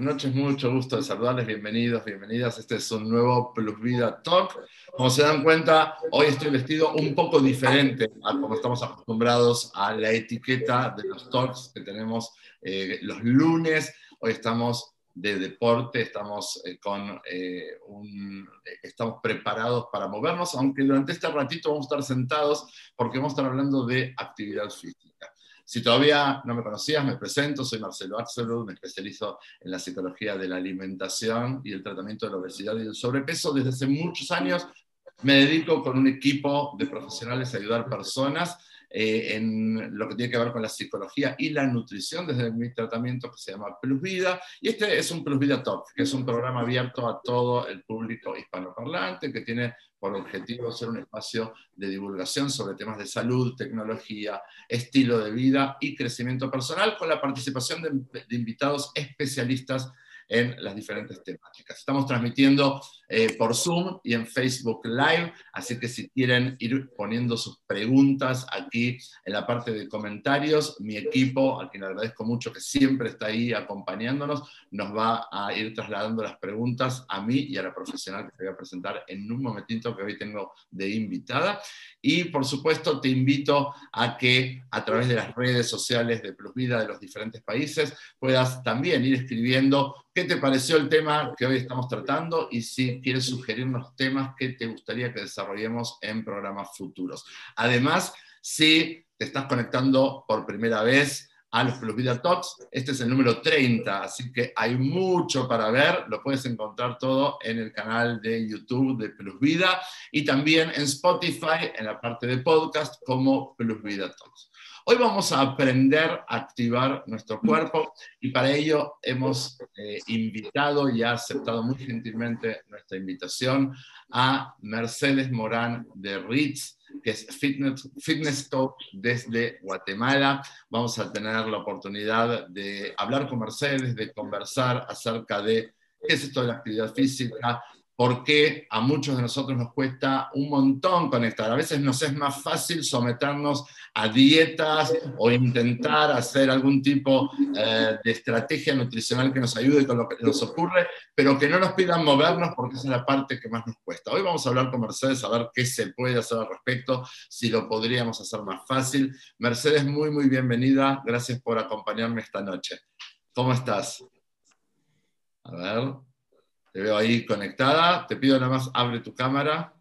buenas noches, mucho gusto de saludarles, bienvenidos, bienvenidas. Este es un nuevo Plus Vida Talk. Como se dan cuenta, hoy estoy vestido un poco diferente a como estamos acostumbrados a la etiqueta de los talks que tenemos eh, los lunes. Hoy estamos de deporte, estamos, eh, con, eh, estamos preparados para movernos, aunque durante este ratito vamos a estar sentados porque vamos a estar hablando de actividad física. Si todavía no me conocías, me presento, soy Marcelo Axelrod, me especializo en la psicología de la alimentación y el tratamiento de la obesidad y el sobrepeso. Desde hace muchos años me dedico con un equipo de profesionales a ayudar personas eh, en lo que tiene que ver con la psicología y la nutrición desde mi tratamiento que se llama Plus Vida. Y este es un Plus Vida Talk, que es un programa abierto a todo el público hispanoparlante que tiene por objetivo ser un espacio de divulgación sobre temas de salud, tecnología, estilo de vida y crecimiento personal, con la participación de, de invitados especialistas en las diferentes temáticas. Estamos transmitiendo eh, por Zoom y en Facebook Live, así que si quieren ir poniendo sus preguntas aquí en la parte de comentarios, mi equipo, a quien agradezco mucho que siempre está ahí acompañándonos, nos va a ir trasladando las preguntas a mí y a la profesional que te voy a presentar en un momentito que hoy tengo de invitada. Y por supuesto te invito a que a través de las redes sociales de Plus Vida de los diferentes países puedas también ir escribiendo qué te pareció el tema que hoy estamos tratando y si quieres sugerirnos temas que te gustaría que desarrollemos en programas futuros. Además, si te estás conectando por primera vez a los Plus Vida Talks, este es el número 30, así que hay mucho para ver, lo puedes encontrar todo en el canal de YouTube de Plus Vida y también en Spotify, en la parte de podcast, como Plus Vida Talks. Hoy vamos a aprender a activar nuestro cuerpo y para ello hemos eh, invitado y ha aceptado muy gentilmente nuestra invitación a Mercedes Morán de Ritz, que es Fitness, fitness desde Guatemala. Vamos a tener la oportunidad de hablar con Mercedes, de conversar acerca de qué es esto de la actividad física, porque a muchos de nosotros nos cuesta un montón conectar. A veces nos es más fácil someternos a dietas o intentar hacer algún tipo eh, de estrategia nutricional que nos ayude con lo que nos ocurre, pero que no nos pidan movernos porque esa es la parte que más nos cuesta. Hoy vamos a hablar con Mercedes a ver qué se puede hacer al respecto, si lo podríamos hacer más fácil. Mercedes, muy, muy bienvenida. Gracias por acompañarme esta noche. ¿Cómo estás? A ver. Te veo ahí conectada. Te pido nada más, abre tu cámara.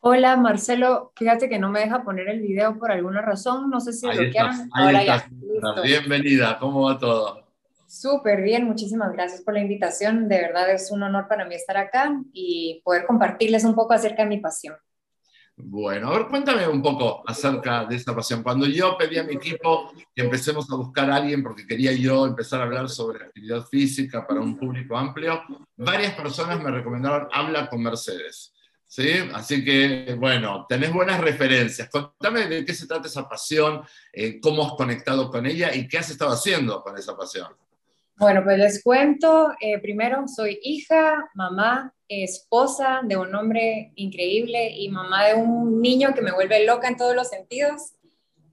Hola, Marcelo. Fíjate que no me deja poner el video por alguna razón. No sé si lo quieran. Ahora ya. Bienvenida. ¿Cómo va todo? Súper bien. Muchísimas gracias por la invitación. De verdad es un honor para mí estar acá y poder compartirles un poco acerca de mi pasión. Bueno, a ver, cuéntame un poco acerca de esta pasión. Cuando yo pedí a mi equipo que empecemos a buscar a alguien, porque quería yo empezar a hablar sobre actividad física para un público amplio, varias personas me recomendaron habla con Mercedes. ¿Sí? Así que, bueno, tenés buenas referencias. Contame de qué se trata esa pasión, eh, cómo has conectado con ella y qué has estado haciendo con esa pasión. Bueno, pues les cuento, eh, primero soy hija, mamá, esposa de un hombre increíble y mamá de un niño que me vuelve loca en todos los sentidos.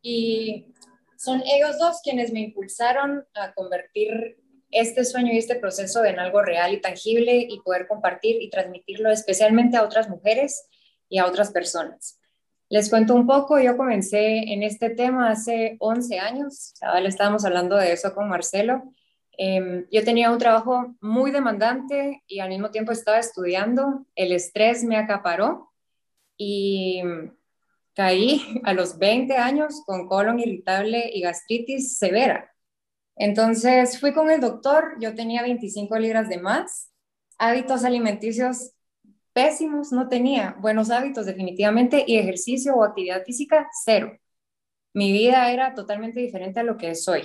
Y son ellos dos quienes me impulsaron a convertir este sueño y este proceso en algo real y tangible y poder compartir y transmitirlo especialmente a otras mujeres y a otras personas. Les cuento un poco, yo comencé en este tema hace 11 años, le estábamos hablando de eso con Marcelo, Em, yo tenía un trabajo muy demandante y al mismo tiempo estaba estudiando. El estrés me acaparó y caí a los 20 años con colon irritable y gastritis severa. Entonces fui con el doctor, yo tenía 25 libras de más, hábitos alimenticios pésimos, no tenía buenos hábitos definitivamente y ejercicio o actividad física cero. Mi vida era totalmente diferente a lo que soy.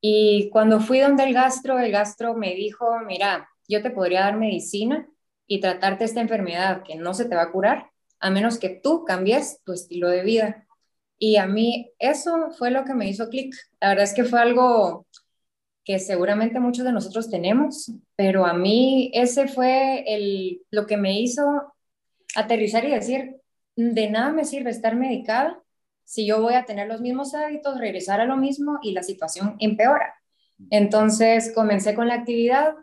Y cuando fui donde el gastro, el gastro me dijo, mira, yo te podría dar medicina y tratarte esta enfermedad que no se te va a curar, a menos que tú cambies tu estilo de vida. Y a mí eso fue lo que me hizo clic. La verdad es que fue algo que seguramente muchos de nosotros tenemos, pero a mí ese fue el, lo que me hizo aterrizar y decir, de nada me sirve estar medicada si yo voy a tener los mismos hábitos, regresar a lo mismo y la situación empeora. Entonces comencé con la actividad,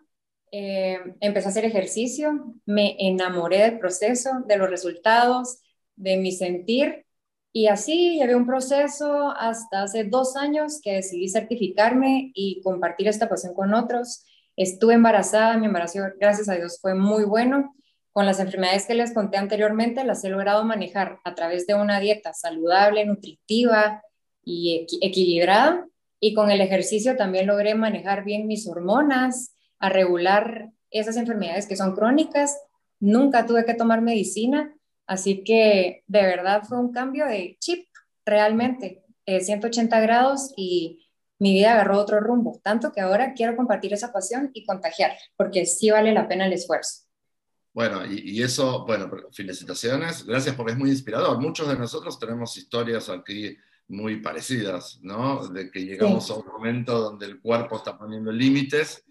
eh, empecé a hacer ejercicio, me enamoré del proceso, de los resultados, de mi sentir y así llevé un proceso hasta hace dos años que decidí certificarme y compartir esta pasión con otros. Estuve embarazada, mi embarazo, gracias a Dios, fue muy bueno. Con las enfermedades que les conté anteriormente, las he logrado manejar a través de una dieta saludable, nutritiva y equilibrada. Y con el ejercicio también logré manejar bien mis hormonas, a regular esas enfermedades que son crónicas. Nunca tuve que tomar medicina, así que de verdad fue un cambio de chip, realmente, 180 grados y mi vida agarró otro rumbo, tanto que ahora quiero compartir esa pasión y contagiar, porque sí vale la pena el esfuerzo. Bueno, y, eso, bueno, felicitaciones, gracias porque es muy inspirador. Muchos de nosotros tenemos historias aquí muy parecidas, ¿no? De que llegamos a un momento donde el cuerpo está poniendo límites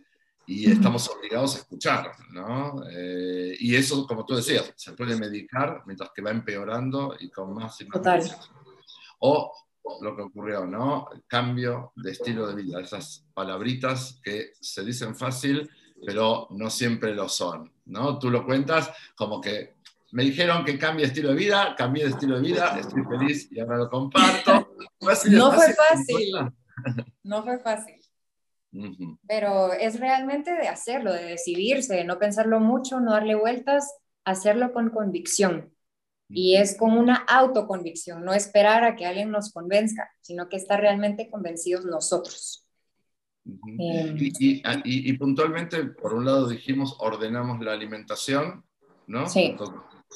y estamos obligados a escuchar, ¿no? Eh, y eso, como tú decías, se puede medicar mientras que va empeorando y con más y más. Total. O lo que ocurrió, ¿no? Cambio de estilo de vida, esas palabritas que se dicen fácil, pero no siempre lo son, ¿no? Tú lo cuentas como que me dijeron que cambie estilo de vida, cambié de estilo de vida, estoy feliz y ahora lo comparto. no fue fácil. No fue fácil. Pero es realmente de hacerlo, de decidirse, de no pensarlo mucho, no darle vueltas, hacerlo con convicción. Y es con una autoconvicción, no esperar a que alguien nos convenzca, sino que estar realmente convencidos nosotros. Em, y, y, puntualmente, por un lado dijimos, ordenamos la alimentación, ¿no? Sí.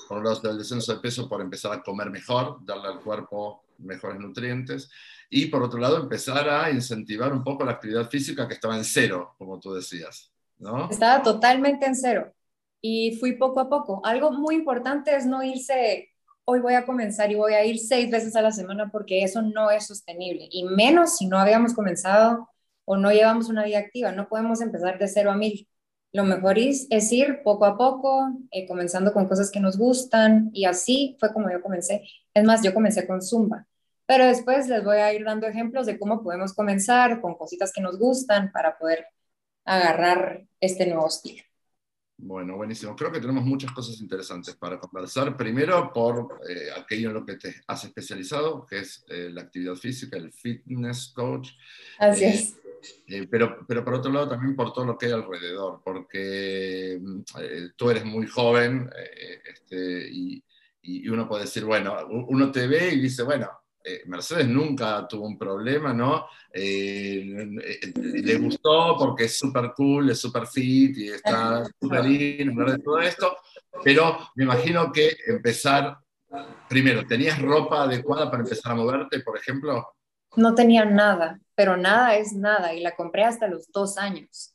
por un lado, el descenso de peso por empezar a comer mejor, darle al cuerpo mejores nutrientes y por otro lado empezar a incentivar un poco la actividad física que estaba en cero, como tú decías, ¿no? Estaba totalmente en cero y fui poco a poco. Algo muy importante es no irse, hoy voy a comenzar y voy a ir seis veces a la semana porque eso no es sostenible y menos si no habíamos comenzado o no llevamos una vida activa, no podemos empezar de cero a mil. Lo mejor es, es ir poco a poco, eh, comenzando con cosas que nos gustan y así fue como yo comencé. Es más, yo comencé con Zumba pero después les voy a ir dando ejemplos de cómo podemos comenzar con cositas que nos gustan para poder agarrar este nuevo estilo. Bueno, buenísimo. Creo que tenemos muchas cosas interesantes para conversar. Primero, por eh, aquello en lo que te has especializado, que es eh, la actividad física, el fitness coach. Así eh, es. Pero, pero por otro lado, también por todo lo que hay alrededor, porque mm, tú eres muy joven este, y, y, uno puede decir, bueno, uno te ve y dice, bueno, eh, Mercedes nunca tuvo un problema, ¿no? Eh, eh, le gustó porque es súper cool, es súper fit y está súper lindo de todo esto, pero me imagino que empezar, primero, ¿tenías ropa adecuada para empezar a moverte, por ejemplo? No tenía nada, pero nada es nada y la compré hasta los dos años.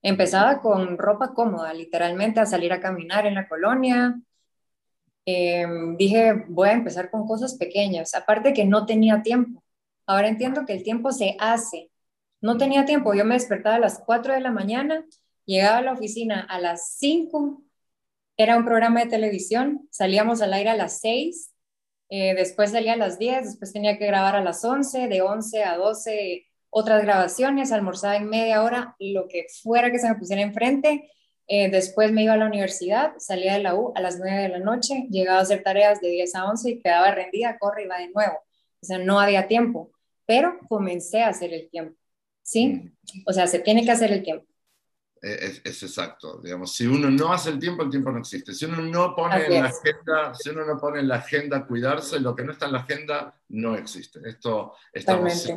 Empezaba con ropa cómoda, literalmente a salir a caminar en la colonia, Em, dije, voy a empezar con cosas pequeñas, aparte que no tenía tiempo. Ahora entiendo que el tiempo se hace. No tenía tiempo, yo me despertaba a las 4 de la mañana, llegaba a la oficina a las 5, era un programa de televisión, salíamos al aire a las 6, eh, después salía a las 10, después tenía que grabar a las 11, de 11 a 12 otras grabaciones, almorzaba en media hora, lo que fuera que se me pusiera enfrente, eh, después me iba a la universidad, salía de la U a las 9 de la noche, llegaba a hacer tareas de 10 a 11 y quedaba rendida, corre y va de nuevo. O sea, no había tiempo, pero comencé a hacer el tiempo, ¿sí? Mm. O sea, se tiene que hacer el tiempo. Es, es, exacto, digamos, si uno no hace el tiempo, el tiempo no existe. Si uno no pone en la agenda, si uno no pone en la agenda cuidarse, lo que no está en la agenda no existe. Esto estamos de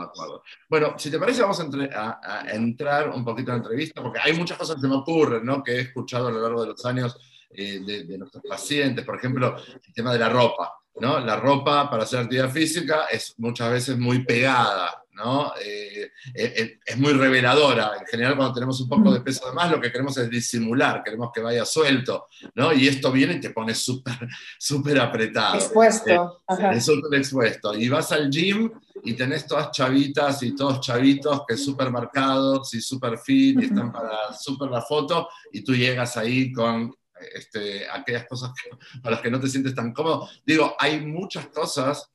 acuerdo. Bueno, si te parece, vamos a, entrar un poquito en la entrevista, porque hay muchas cosas que me ocurren, ¿no? Que he escuchado a lo largo de los años eh, de, de nuestros pacientes, por ejemplo, el tema de la ropa. ¿no? La ropa para hacer actividad física es muchas veces muy pegada, ¿no? Eh, eh, eh, es muy reveladora. En general, cuando tenemos un poco de peso de más, lo que queremos es disimular, queremos que vaya suelto, ¿no? Y esto viene y te pone súper súper apretado. Expuesto. es súper expuesto. Y vas al gym y tenés todas chavitas y todos chavitos que súper marcados y súper fit y están para súper la foto y tú llegas ahí con este, aquellas cosas para las que no te sientes tan cómodo. Digo, hay muchas cosas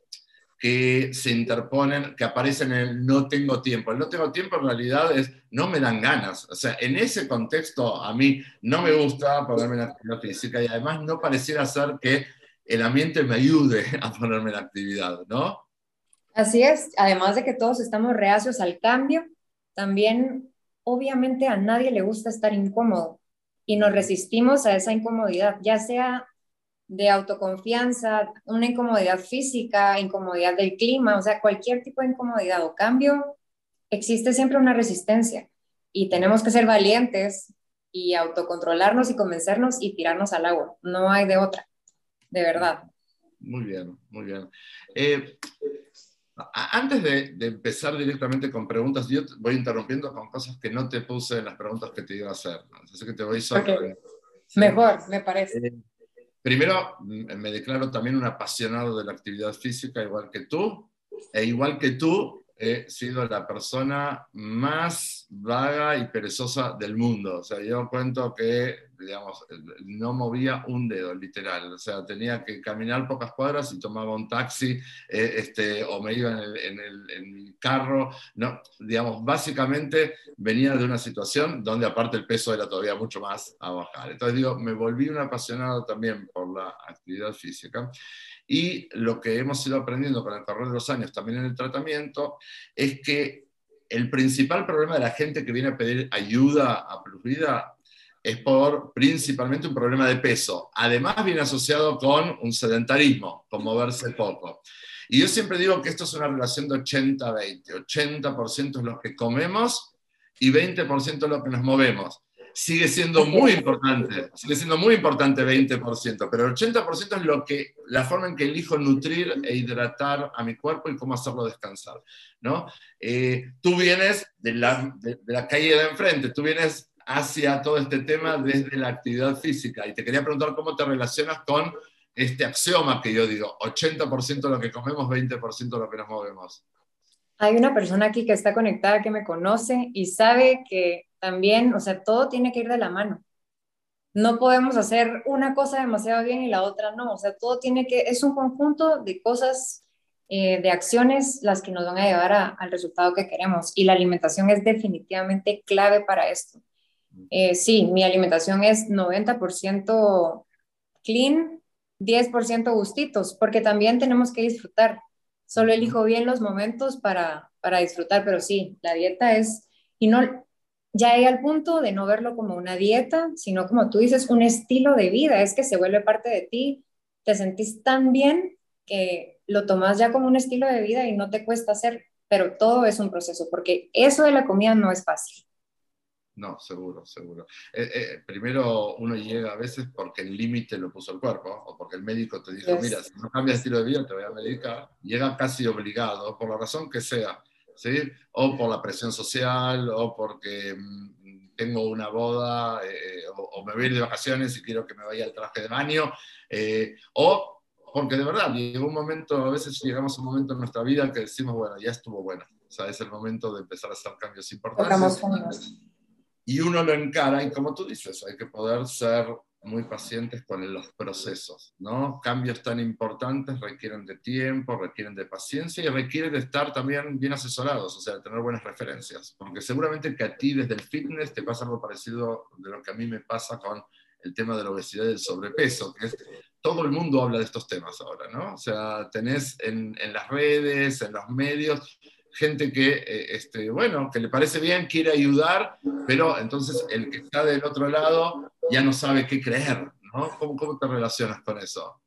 que se interponen, que aparecen en el no tengo tiempo. El no tengo tiempo en realidad es no me dan ganas. O sea, en ese contexto a mí no me gusta ponerme en actividad física y además no pareciera ser que el ambiente me ayude a ponerme en actividad, ¿no? Así es, además de que todos estamos reacios al cambio, también obviamente a nadie le gusta estar incómodo y nos resistimos a esa incomodidad, ya sea de autoconfianza, una incomodidad física, incomodidad del clima, o sea, cualquier tipo de incomodidad o cambio, existe siempre una resistencia y tenemos que ser valientes y autocontrolarnos y convencernos y tirarnos al agua. No hay de otra, de verdad. Muy bien, muy bien. Eh, antes de, empezar directamente con preguntas, yo voy interrumpiendo con cosas que no te puse en las preguntas que te iba a hacer. Así que te voy sobre. Mejor, me parece. Eh, primero, me declaro también un apasionado de la actividad física, igual que tú. E igual que tú, he sido la persona más vaga y perezosa del mundo. O sea, yo cuento que, no movía un dedo, literal. O sea, tenía que caminar pocas cuadras y tomaba un taxi, eh, este, o me iba en el, carro. No, digamos, básicamente venía de una situación donde aparte el peso era todavía mucho más a bajar. Entonces digo, me volví un apasionado también por la actividad física. Y lo que hemos ido aprendiendo con el correr de los años, también en el tratamiento, es que el principal problema de la gente que viene a pedir ayuda a Plusvida es por principalmente un problema de peso. Además viene asociado con un sedentarismo, con moverse poco. Y yo siempre digo que esto es una relación de 80-20. 80%, es lo que comemos y 20% es lo que nos movemos sigue siendo muy importante, sigue siendo muy importante 20%, pero el 80% es lo que, la forma en que elijo nutrir e hidratar a mi cuerpo y cómo hacerlo descansar, ¿no? Eh, tú vienes de la, de, la calle de enfrente, tú vienes hacia todo este tema desde la actividad física y te quería preguntar cómo te relacionas con este axioma que yo digo, 80% de lo que comemos, 20% de lo que nos movemos. Hay una persona aquí que está conectada, que me conoce y sabe que también, o sea, todo tiene que ir de la mano. No podemos hacer una cosa demasiado bien y la otra no. O sea, todo tiene que, es un conjunto de cosas, eh, de acciones las que nos van a llevar al resultado que queremos. Y la alimentación es definitivamente clave para esto. Eh, sí, mi alimentación es 90% clean, 10% gustitos, porque también tenemos que disfrutar. Solo elijo bien los momentos para, para disfrutar, pero sí, la dieta es, y no, ya hay al punto de no verlo como una dieta, sino como tú dices, un estilo de vida, es que se vuelve parte de ti, te sentís tan bien que lo tomas ya como un estilo de vida y no te cuesta hacer, pero todo es un proceso, porque eso de la comida no es fácil. No, seguro, seguro. Eh, eh, primero uno llega a veces porque el límite lo puso el cuerpo, o porque el médico te dijo, mira, si no cambias estilo de vida te voy a medicar. Llega casi obligado, por la razón que sea ¿sí? O por la presión social, o porque mm, tengo una boda, eh, o, me voy a ir de vacaciones y quiero que me vaya el traje de baño, eh, o porque de verdad llegó un momento, a veces llegamos a un momento en nuestra vida que decimos, bueno, ya estuvo bueno, o sea, es el momento de empezar a hacer cambios importantes. Y uno lo encara, y como tú dices, hay que poder ser muy pacientes con los procesos, ¿no? Cambios tan importantes requieren de tiempo, requieren de paciencia y requieren de estar también bien asesorados, o sea, tener buenas referencias, porque seguramente que a ti desde el fitness te pasa algo parecido de lo que a mí me pasa con el tema de la obesidad y el sobrepeso, que es, todo el mundo habla de estos temas ahora, ¿no? O sea, tenés en, en las redes, en los medios, gente que, eh, este, bueno, que le parece bien, quiere ayudar, pero entonces el que está del otro lado ya no sabe qué creer, ¿no? ¿Cómo, cómo te relacionas con eso?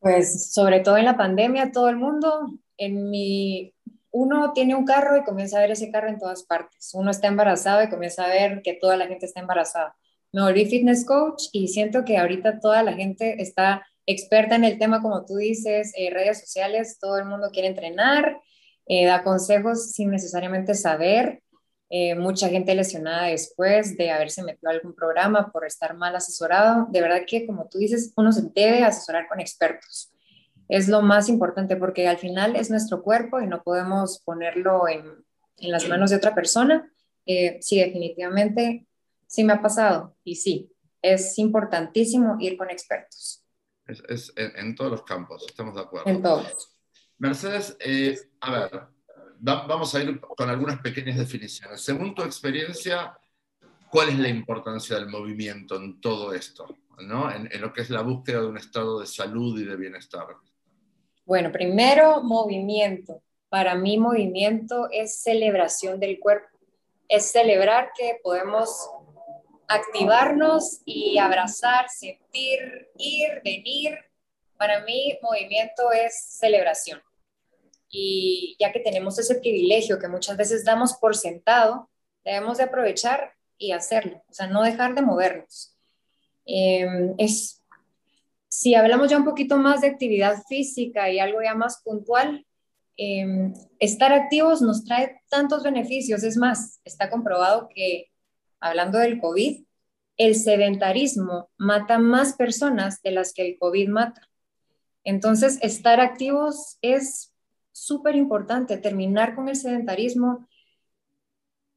Pues sobre todo en la pandemia, todo el mundo, en mi, uno tiene un carro y comienza a ver ese carro en todas partes. Uno está embarazado y comienza a ver que toda la gente está embarazada. Me volví fitness coach y siento que ahorita toda la gente está experta en el tema, como tú dices, eh, redes sociales, todo el mundo quiere entrenar, eh, da consejos sin necesariamente saber. Eh, mucha gente lesionada después de haberse metido a algún programa por estar mal asesorado. De verdad que, como tú dices, uno se debe asesorar con expertos. Es lo más importante porque al final es nuestro cuerpo y no podemos ponerlo en, en las manos de otra persona. Eh, sí, definitivamente, sí me ha pasado y sí, es importantísimo ir con expertos. Es, es en, en, todos los campos, estamos de acuerdo. En todos. Mercedes, eh, a ver, vamos a ir con algunas pequeñas definiciones. Según tu experiencia, ¿cuál es la importancia del movimiento en todo esto? ¿no? En, en, lo que es la búsqueda de un estado de salud y de bienestar. Bueno, primero, movimiento. Para mí, movimiento es celebración del cuerpo. Es celebrar que podemos activarnos y abrazar, sentir, ir, venir. Para mí, movimiento es celebración. Y ya que tenemos ese privilegio que muchas veces damos por sentado, debemos de aprovechar y hacerlo, o sea, no dejar de movernos. Em, es, si hablamos ya un poquito más de actividad física y algo ya más puntual, em, estar activos nos trae tantos beneficios. Es más, está comprobado que, hablando del COVID, el sedentarismo mata más personas de las que el COVID mata. Entonces, estar activos es súper importante, terminar con el sedentarismo.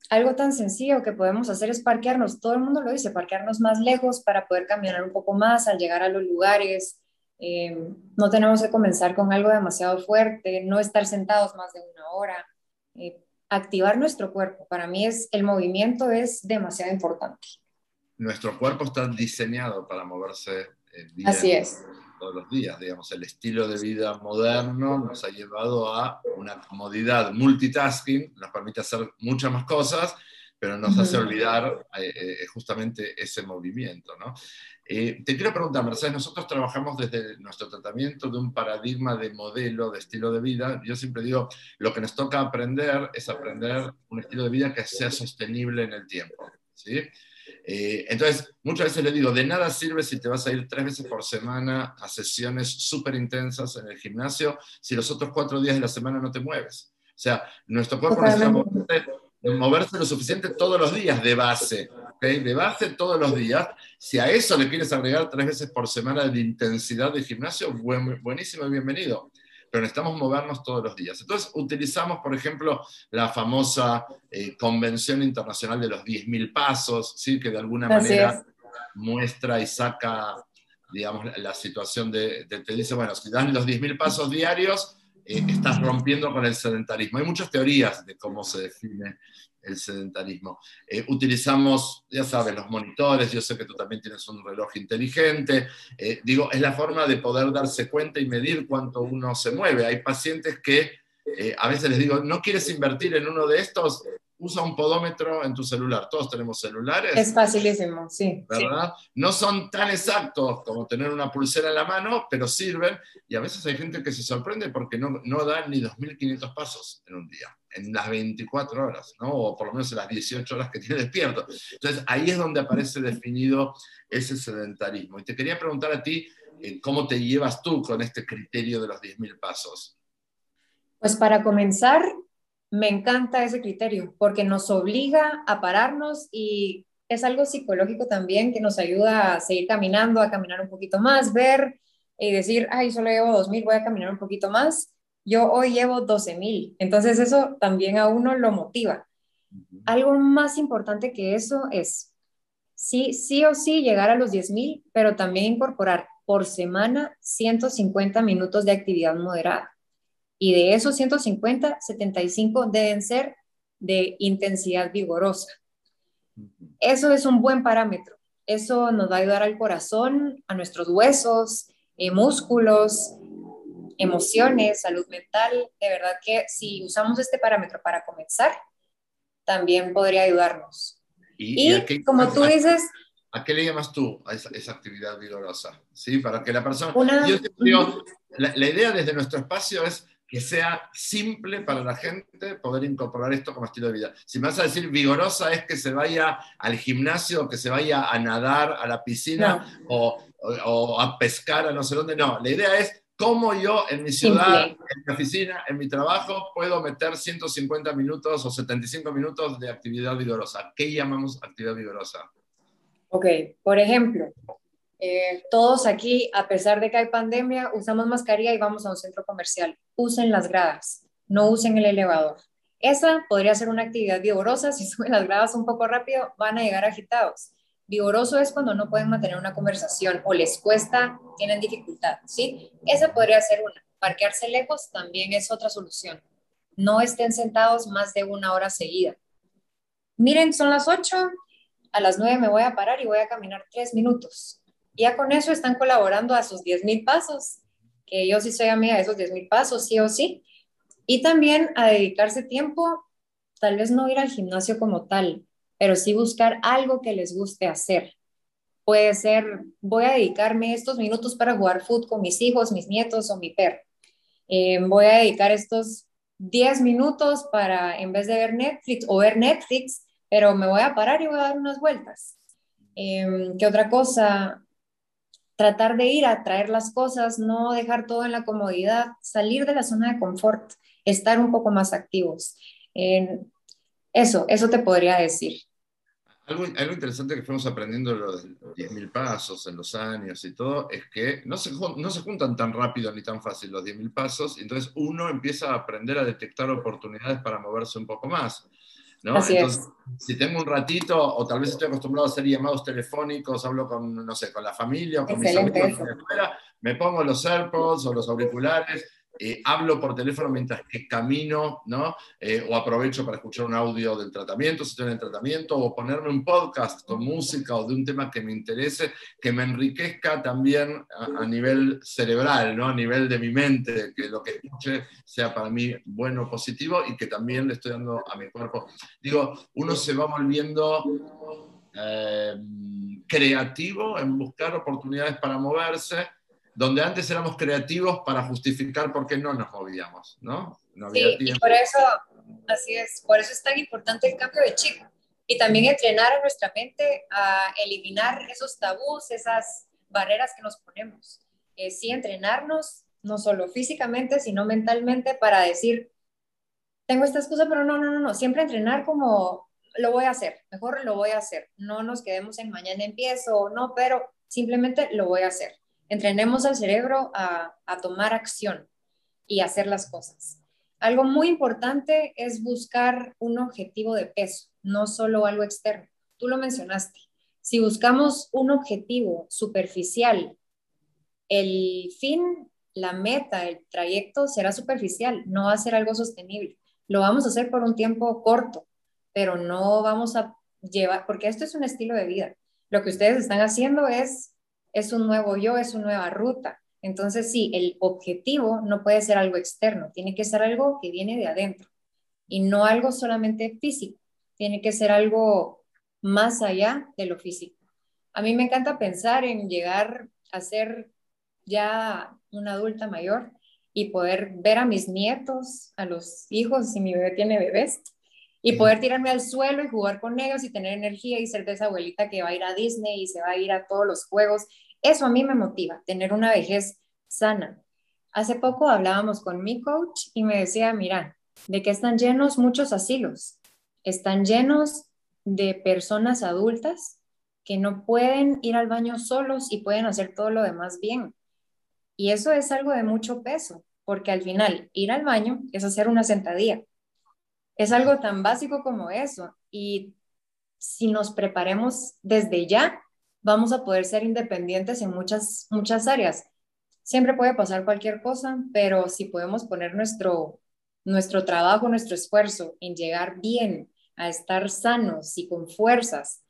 Algo tan sencillo que podemos hacer es parquearnos, todo el mundo lo dice, parquearnos más lejos para poder caminar un poco más al llegar a los lugares. Eh, no tenemos que comenzar con algo demasiado fuerte, no estar sentados más de una hora. Eh, activar nuestro cuerpo, para mí es el movimiento es demasiado importante. Nuestro cuerpo está diseñado para moverse. Así es todos los días. Digamos, el estilo de vida moderno nos ha llevado a una comodidad multitasking, nos permite hacer muchas más cosas, pero nos hace olvidar eh, eh, justamente ese movimiento. ¿no? Eh, te quiero preguntar, Mercedes, nosotros trabajamos desde nuestro tratamiento de un paradigma de modelo, de estilo de vida. Yo siempre digo, lo que nos toca aprender es aprender un estilo de vida que sea sostenible en el tiempo. ¿sí? Eh, entonces, muchas veces le digo, de nada sirve si te vas a ir tres veces por semana a sesiones súper intensas en el gimnasio si los otros cuatro días de la semana no te mueves. O sea, nuestro cuerpo necesita moverse, lo suficiente todos los días de base, de base todos los días. Si a eso le quieres agregar tres veces por semana de intensidad de gimnasio, buenísimo y bienvenido pero necesitamos movernos todos los días. Entonces, utilizamos, por ejemplo, la famosa eh, Convención Internacional de los 10.000 Pasos, ¿sí? que de alguna manera muestra y saca, digamos, la, situación de, te dice, bueno, si das los 10.000 pasos diarios, eh, estás rompiendo con el sedentarismo. Hay muchas teorías de cómo se define el sedentarismo. Eh, utilizamos, ya sabes, los monitores, yo sé que tú también tienes un reloj inteligente, eh, digo, es la forma de poder darse cuenta y medir cuánto uno se mueve. Hay pacientes que eh, a veces les digo, ¿no quieres invertir en uno de estos? Usa un podómetro en tu celular. Todos tenemos celulares. Es facilísimo, sí. ¿Verdad? No son tan exactos como tener una pulsera en la mano, pero sirven. Y a veces hay gente que se sorprende porque no, no dan ni 2.500 pasos en un día, en las 24 horas, ¿no? O por lo menos en las 18 horas que tiene despierto. Entonces, ahí es donde aparece definido ese sedentarismo. Y te quería preguntar a ti, eh, ¿cómo te llevas tú con este criterio de los 10.000 pasos? Pues para comenzar, me encanta ese criterio porque nos obliga a pararnos y es algo psicológico también que nos ayuda a seguir caminando, a caminar un poquito más, ver y decir, ay, solo llevo 2.000, voy a caminar un poquito más. Yo hoy llevo 12.000. Entonces eso también a uno lo motiva. Algo más importante que eso es, sí, sí o sí llegar a los 10.000, pero también incorporar por semana 150 minutos de actividad moderada. Y de esos 150, 75 deben ser de intensidad vigorosa. Eso es un buen parámetro. Eso nos va a ayudar al corazón, a nuestros huesos, eh, músculos, emociones, salud mental. De verdad que si usamos este parámetro para comenzar, también podría ayudarnos. Y, como tú dices... ¿A qué le llamas tú a esa, actividad vigorosa? ¿Sí? Para que la persona... la idea desde nuestro espacio es que sea simple para la gente poder incorporar esto como estilo de vida. Si me vas a decir vigorosa es que se vaya al gimnasio, que se vaya a nadar a la piscina o, a pescar a no sé dónde, no, la idea es cómo yo en mi ciudad, en mi oficina, en mi trabajo, puedo meter 150 minutos o 75 minutos de actividad vigorosa. ¿Qué llamamos actividad vigorosa? Ok, por ejemplo, eh, todos aquí, a pesar de que hay pandemia, usamos mascarilla y vamos a un centro comercial. Usen las gradas, no usen el elevador. Esa podría ser una actividad vigorosa. Si suben las gradas un poco rápido, van a llegar agitados. Vigoroso es cuando no pueden mantener una conversación o les cuesta, tienen dificultad, ¿sí? Esa podría ser una. parquearse lejos también es otra solución. No estén sentados más de una hora seguida. Miren, son las 8, a las 9 me voy a parar y voy a caminar 3 minutos. Ya con eso están colaborando a sus 10 mil pasos, que yo sí soy amiga de esos 10 mil pasos, sí o sí. Y también a dedicarse tiempo, tal vez no ir al gimnasio como tal, pero sí buscar algo que les guste hacer. Puede ser, voy a dedicarme estos minutos para jugar fútbol con mis hijos, mis nietos o mi perro. Eh, voy a dedicar estos 10 minutos para, en vez de ver Netflix o ver Netflix, pero me voy a parar y voy a dar unas vueltas. Eh, ¿Qué otra cosa? Tratar de ir a traer las cosas, no dejar todo en la comodidad, salir de la zona de confort, estar un poco más activos. Eh, eso, eso te podría decir. Algo, algo, interesante que fuimos aprendiendo los 10.000 pasos en los años y todo, es que no se, no se juntan tan rápido ni tan fácil los 10.000 pasos, entonces uno empieza a aprender a detectar oportunidades para moverse un poco más. ¿No? Así entonces, es. si tengo un ratito, o tal vez estoy acostumbrado a hacer llamados telefónicos, hablo con, no sé, con la familia o con Excelente mis amigos, me pongo los AirPods o los auriculares eh, hablo por teléfono mientras que camino, ¿no? Eh, o aprovecho para escuchar un audio del tratamiento, si estoy en el tratamiento, o ponerme un podcast con música o de un tema que me interese, que me enriquezca también a, a nivel cerebral, ¿no? A nivel de mi mente, que lo que escuche sea para mí bueno, positivo y que también le estoy dando a mi cuerpo. Digo, uno se va volviendo eh, creativo en buscar oportunidades para moverse donde antes éramos creativos para justificar por qué no nos movíamos, ¿no? no sí, y por eso, así es, por eso es tan importante el cambio de chip y también entrenar a nuestra mente a eliminar esos tabús, esas barreras que nos ponemos. Eh, sí, entrenarnos, no solo físicamente, sino mentalmente para decir, tengo esta excusa, pero no, no, no, no, siempre entrenar como lo voy a hacer, mejor lo voy a hacer, no nos quedemos en mañana empiezo, no, pero simplemente lo voy a hacer entrenemos al cerebro a, a tomar acción y hacer las cosas. Algo muy importante es buscar un objetivo de peso, no solo algo externo. Tú lo mencionaste. Si buscamos un objetivo superficial, el fin, la meta, el trayecto será superficial, no va a ser algo sostenible. Lo vamos a hacer por un tiempo corto, pero no vamos a llevar, porque esto es un estilo de vida. Lo que ustedes están haciendo es es un nuevo yo, es una nueva ruta. Entonces, sí, el objetivo no puede ser algo externo, tiene que ser algo que viene de adentro y no algo solamente físico, tiene que ser algo más allá de lo físico. A mí me encanta pensar en llegar a ser ya una adulta mayor y poder ver a mis nietos, a los hijos, si mi bebé tiene bebés, y poder tirarme al suelo y jugar con ellos y tener energía y ser de esa abuelita que va a ir a Disney y se va a ir a todos los juegos. Eso a mí me motiva, tener una vejez sana. Hace poco hablábamos con mi coach y me decía, mira, de que están llenos muchos asilos, están llenos de personas adultas que no pueden ir al baño solos y pueden hacer todo lo demás bien. Y eso es algo de mucho peso, porque al final ir al baño es hacer una sentadilla es algo tan básico como eso. Y si nos preparemos desde ya, vamos a poder ser independientes en muchas, muchas áreas. Siempre puede pasar cualquier cosa, pero si podemos poner nuestro, nuestro trabajo, nuestro esfuerzo en llegar bien, a estar sanos y con fuerzas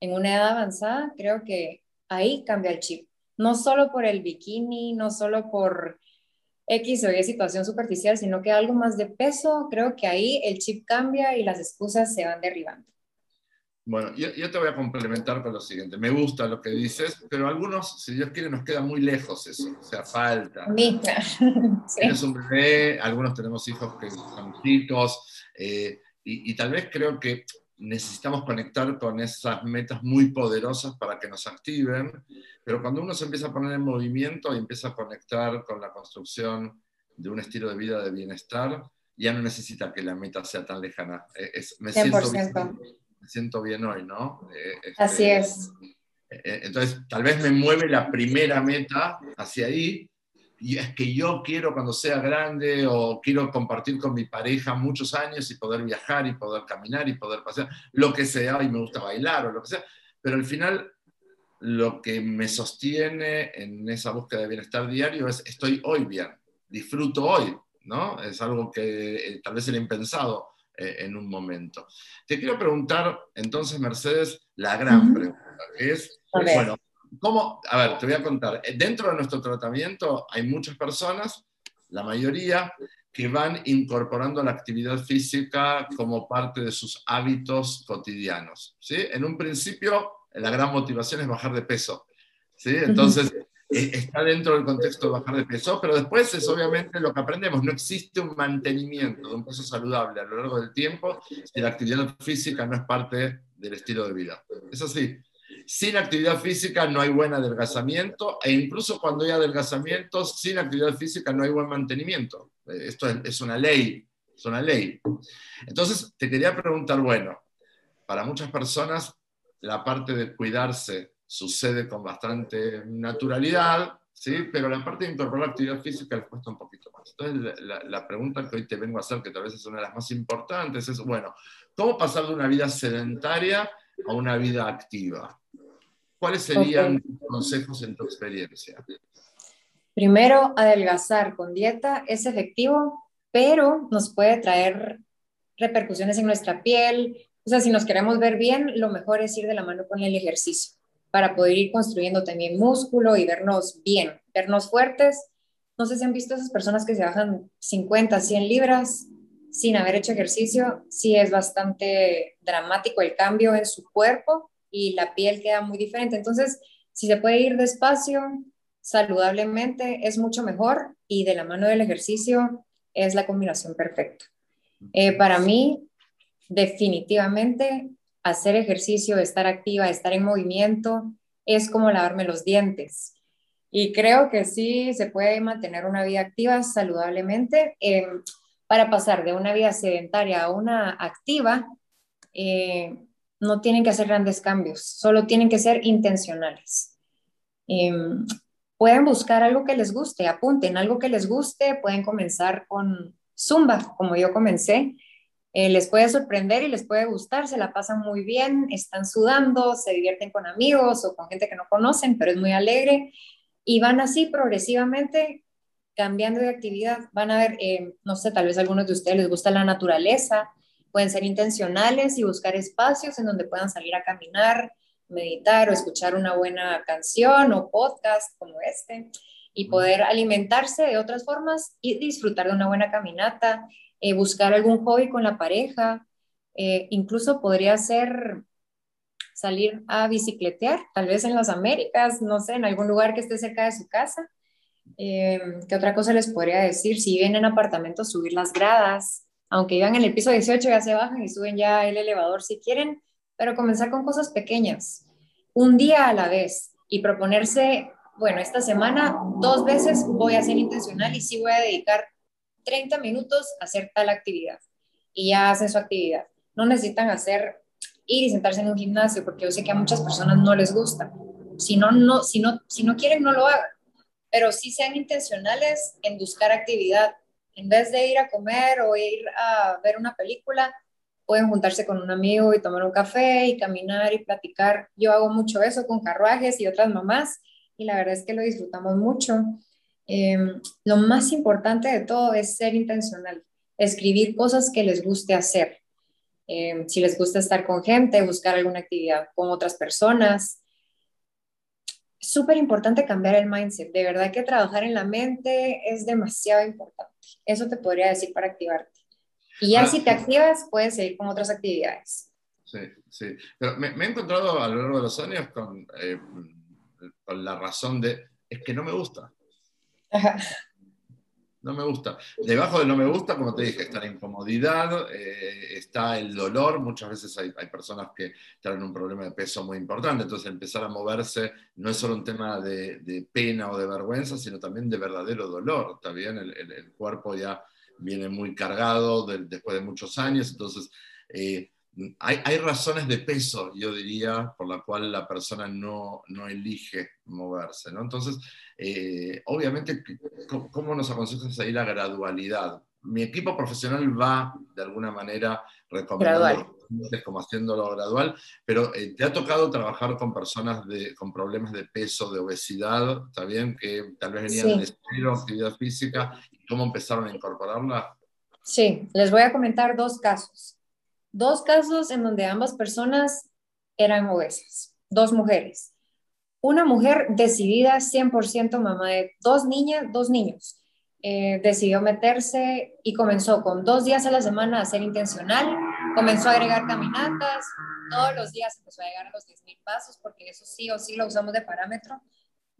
en una edad avanzada, creo que ahí cambia el chip. No solo por el bikini, no solo por X o Y situación superficial, sino que algo más de peso, creo que ahí el chip cambia y las excusas se van derribando. Bueno, yo, yo, te voy a complementar con lo siguiente. Me gusta lo que dices, pero algunos, si Dios quiere, nos queda muy lejos eso. O sea, falta. Sí. Tienes un bebé, algunos tenemos hijos que son chicos, eh, y, y tal vez creo que necesitamos conectar con esas metas muy poderosas para que nos activen, pero cuando uno se empieza a poner en movimiento y empieza a conectar con la construcción de un estilo de vida de bienestar, ya no necesita que la meta sea tan lejana. Eh, es, me, siento bien, me, siento bien, hoy, ¿no? Eh, este, Así es. Eh, entonces, tal vez me mueve la primera meta hacia ahí, es que yo quiero cuando sea grande o quiero compartir con mi pareja muchos años y poder viajar y poder caminar y poder pasear, lo que sea, y me gusta bailar o lo que sea, pero al final lo que me sostiene en esa búsqueda de bienestar diario es estoy hoy bien, disfruto hoy, ¿no? Es algo que eh, tal vez era impensado eh, en un momento. Te quiero preguntar, entonces, Mercedes, la gran pregunta, es, bueno, ¿cómo? A ver, te voy a contar. Dentro de nuestro tratamiento hay muchas personas, la mayoría, que van incorporando la actividad física como parte de sus hábitos cotidianos. ¿sí? En un principio, la gran motivación es bajar de peso. ¿sí? Entonces, e, está dentro del contexto de bajar de peso, pero después es obviamente lo que aprendemos. No existe un mantenimiento de un peso saludable a lo largo del tiempo si la actividad física no es parte del estilo de vida. Es así sin actividad física no hay buen adelgazamiento e incluso cuando hay adelgazamiento, sin actividad física no hay buen mantenimiento. Eh, esto es, una ley, es una ley. Entonces, te quería preguntar, bueno, para muchas personas la parte de cuidarse sucede con bastante naturalidad, ¿sí? pero la parte de incorporar actividad física les cuesta un poquito más. Entonces, la, la, pregunta que hoy te vengo a hacer, que tal vez es una de las más importantes, es, bueno, ¿cómo pasar de una vida sedentaria a una vida activa? ¿Cuáles serían consejos en tu experiencia? Primero, adelgazar con dieta es efectivo, pero nos puede traer repercusiones en nuestra piel. O sea, si nos queremos ver bien, lo mejor es ir de la mano con el ejercicio para poder ir construyendo también músculo y vernos bien, vernos fuertes. No sé si han visto esas personas que se bajan 50, 100 libras sin haber hecho ejercicio. Sí es bastante dramático el cambio en su cuerpo y la piel queda muy diferente. Entonces, si se puede ir despacio, saludablemente, es mucho mejor y de la mano del ejercicio es la combinación perfecta. Eh, para mí, definitivamente, hacer ejercicio, estar activa, estar en movimiento, es como lavarme los dientes. Y creo que sí se puede mantener una vida activa saludablemente. Em, para pasar de una vida sedentaria a una activa, eh, no tienen que hacer grandes cambios, solo tienen que ser intencionales. Em, pueden buscar algo que les guste, apunten algo que les guste, pueden comenzar con Zumba, como yo comencé. Eh, les puede sorprender y les puede gustar, se la pasan muy bien, están sudando, se divierten con amigos o con gente que no conocen, pero es muy alegre y van así progresivamente cambiando de actividad. Van a ver, eh, no sé, tal vez a algunos de ustedes les gusta la naturaleza, Pueden ser intencionales y buscar espacios en donde puedan salir a caminar, meditar o escuchar una buena canción o podcast como este y poder alimentarse de otras formas y disfrutar de una buena caminata, eh, buscar algún hobby con la pareja, eh, incluso podría ser salir a bicicletear, tal vez en las Américas, no sé, en algún lugar que esté cerca de su casa. Eh, ¿Qué otra cosa les podría decir? Si viven en apartamentos, subir las gradas, aunque iban en el piso 18 ya se bajan y suben ya el elevador si quieren, pero comenzar con cosas pequeñas, un día a la vez y proponerse, bueno, esta semana dos veces voy a ser intencional y sí voy a dedicar 30 minutos a hacer tal actividad y ya hacen su actividad. No necesitan hacer ir y sentarse en un gimnasio porque yo sé que a muchas personas no les gusta. Si no, no, si no, si no quieren, no lo hagan. Pero sí sean intencionales en buscar actividad en vez de ir a comer o ir a ver una película, pueden juntarse con un amigo y tomar un café y caminar y platicar. Yo hago mucho eso con carruajes y otras mamás y la verdad es que lo disfrutamos mucho. Em, lo más importante de todo es ser intencional, escribir cosas que les guste hacer. Em, si les gusta estar con gente, buscar alguna actividad con otras personas. Súper importante cambiar el mindset. De verdad que trabajar en la mente es demasiado importante. Eso te podría decir para activarte. Y ya si te activas, puedes seguir con otras actividades. Sí, sí. Pero me, he encontrado a lo largo de los años con, eh, con la razón de, es que no me gusta. Ajá no me gusta. Debajo de no me gusta, como te dije, está la incomodidad, eh, está el dolor. Muchas veces hay, personas que tienen un problema de peso muy importante, entonces empezar a moverse no es solo un tema de, pena o de vergüenza, sino también de verdadero dolor. Está bien, el, cuerpo ya viene muy cargado después de muchos años, entonces eh, hay, razones de peso, yo diría, por la cual la persona no, no elige moverse. ¿no? Entonces, eh, obviamente, ¿cómo nos aconsejas ahí la gradualidad? Mi equipo profesional va, de alguna manera, recomendando como haciéndolo gradual, pero eh, ¿te ha tocado trabajar con personas de, con problemas de peso, de obesidad, bien? Que tal vez venían de cero actividad física, y cómo empezaron a incorporarla? Sí, les voy a comentar dos casos. Dos casos en donde ambas personas eran obesas, dos mujeres. Una mujer decidida, 100% mamá de dos niñas, dos niños. Eh, decidió meterse y comenzó con dos días a la semana a ser intencional, comenzó a agregar caminatas, todos los días empezó a llegar a los 10.000 pasos, porque eso sí o sí lo usamos de parámetro,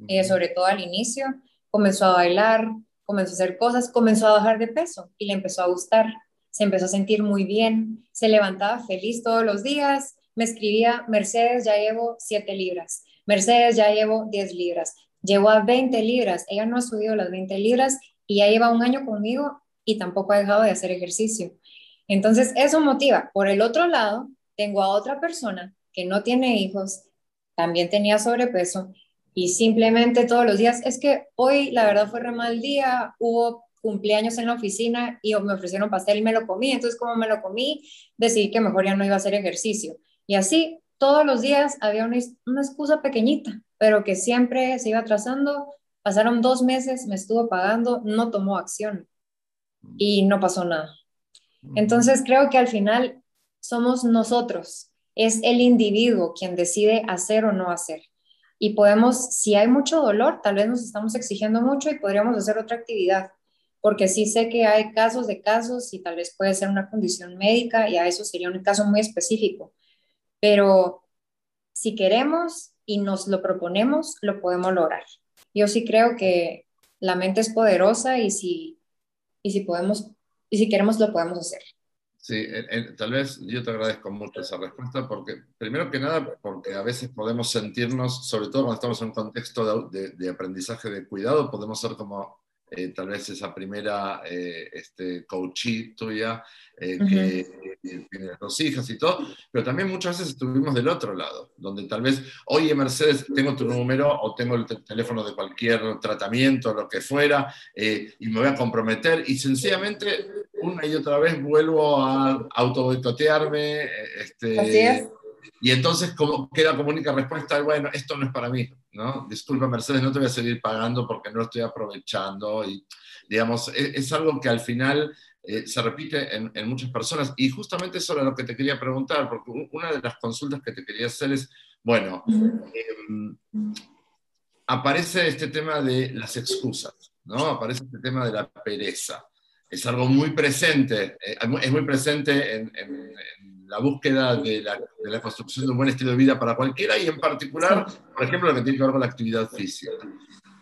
eh, sobre todo al inicio, comenzó a bailar, comenzó a hacer cosas, comenzó a bajar de peso y le empezó a gustar, se empezó a sentir muy bien, se levantaba feliz todos los días, me escribía, Mercedes, ya llevo 7 libras, Mercedes, ya llevo 10 libras, llegó a 20 libras, ella no ha subido las 20 libras y ya lleva un año conmigo y tampoco ha dejado de hacer ejercicio. Entonces, eso motiva. Por el otro lado, tengo a otra persona que no tiene hijos, también tenía sobrepeso y simplemente todos los días, es que hoy la verdad fue re mal día, hubo cumpleaños en la oficina y me ofrecieron pastel y me lo comí, entonces como me lo comí, decidí que mejor ya no iba a hacer ejercicio. Y así todos los días había una, una excusa pequeñita, pero que siempre se iba trazando. Pasaron dos meses, me estuvo pagando, no tomó acción y no pasó nada. Entonces creo que al final somos nosotros, es el individuo quien decide hacer o no hacer. Y podemos, si hay mucho dolor, tal vez nos estamos exigiendo mucho y podríamos hacer otra actividad, porque sí sé que hay casos de casos y tal vez puede ser una condición médica y a eso sería un caso muy específico. Pero si queremos y nos lo proponemos, lo podemos lograr. Yo sí creo que la mente es poderosa y si, y si podemos y si queremos lo podemos hacer. Sí, tal vez yo te agradezco mucho esa respuesta porque, primero que nada, porque a veces podemos sentirnos, sobre todo cuando estamos en un contexto de, de aprendizaje de cuidado, podemos ser como eh, tal vez esa primera eh, este, coachee tuya, eh, que tiene dos hijas y todo, pero también muchas veces estuvimos del otro lado, donde tal vez, oye Mercedes, tengo tu número o tengo el teléfono de cualquier tratamiento, lo que fuera, y me voy a comprometer, y sencillamente una y otra vez vuelvo a auto boicotearme. Este, y entonces como, queda como única respuesta, bueno, esto no es para mí, ¿no? Disculpa Mercedes, no te voy a seguir pagando porque no lo estoy aprovechando. Y, digamos, e, es, algo que al final eh, se repite en, en, muchas personas. Y justamente eso era lo que te quería preguntar, porque una de las consultas que te quería hacer es, bueno, em, aparece este tema de las excusas, ¿no? Aparece este tema de la pereza. Es algo muy presente, eh, es muy presente en, en la búsqueda de la, construcción de un buen estilo de vida para cualquiera y en particular, por ejemplo, lo que tiene que ver con la actividad física.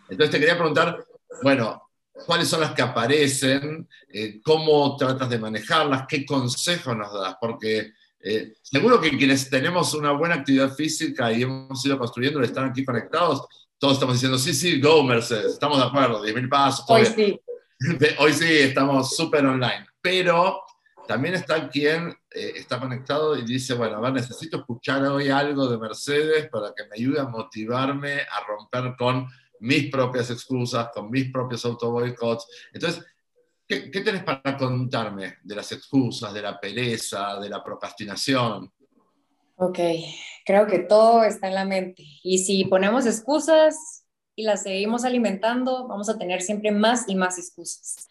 Entonces te quería preguntar, bueno, ¿cuáles son las que aparecen? Eh, ¿Cómo tratas de manejarlas? ¿Qué consejos nos das? Porque eh, seguro que quienes tenemos una buena actividad física y hemos ido construyendo, están aquí conectados, todos estamos diciendo, sí, sí, go Mercedes, estamos de acuerdo, 10.000 pasos. Hoy sí. Hoy sí, estamos súper online. Pero también está quien eh, está conectado y dice, bueno, a ver, necesito escuchar hoy algo de Mercedes para que me ayude a motivarme a romper con mis propias excusas, con mis propios autoboicots. Entonces, ¿qué, ¿qué tenés para contarme de las excusas, de la pereza, de la procrastinación? Ok, creo que todo está en la mente. Y si ponemos excusas y las seguimos alimentando, vamos a tener siempre más y más excusas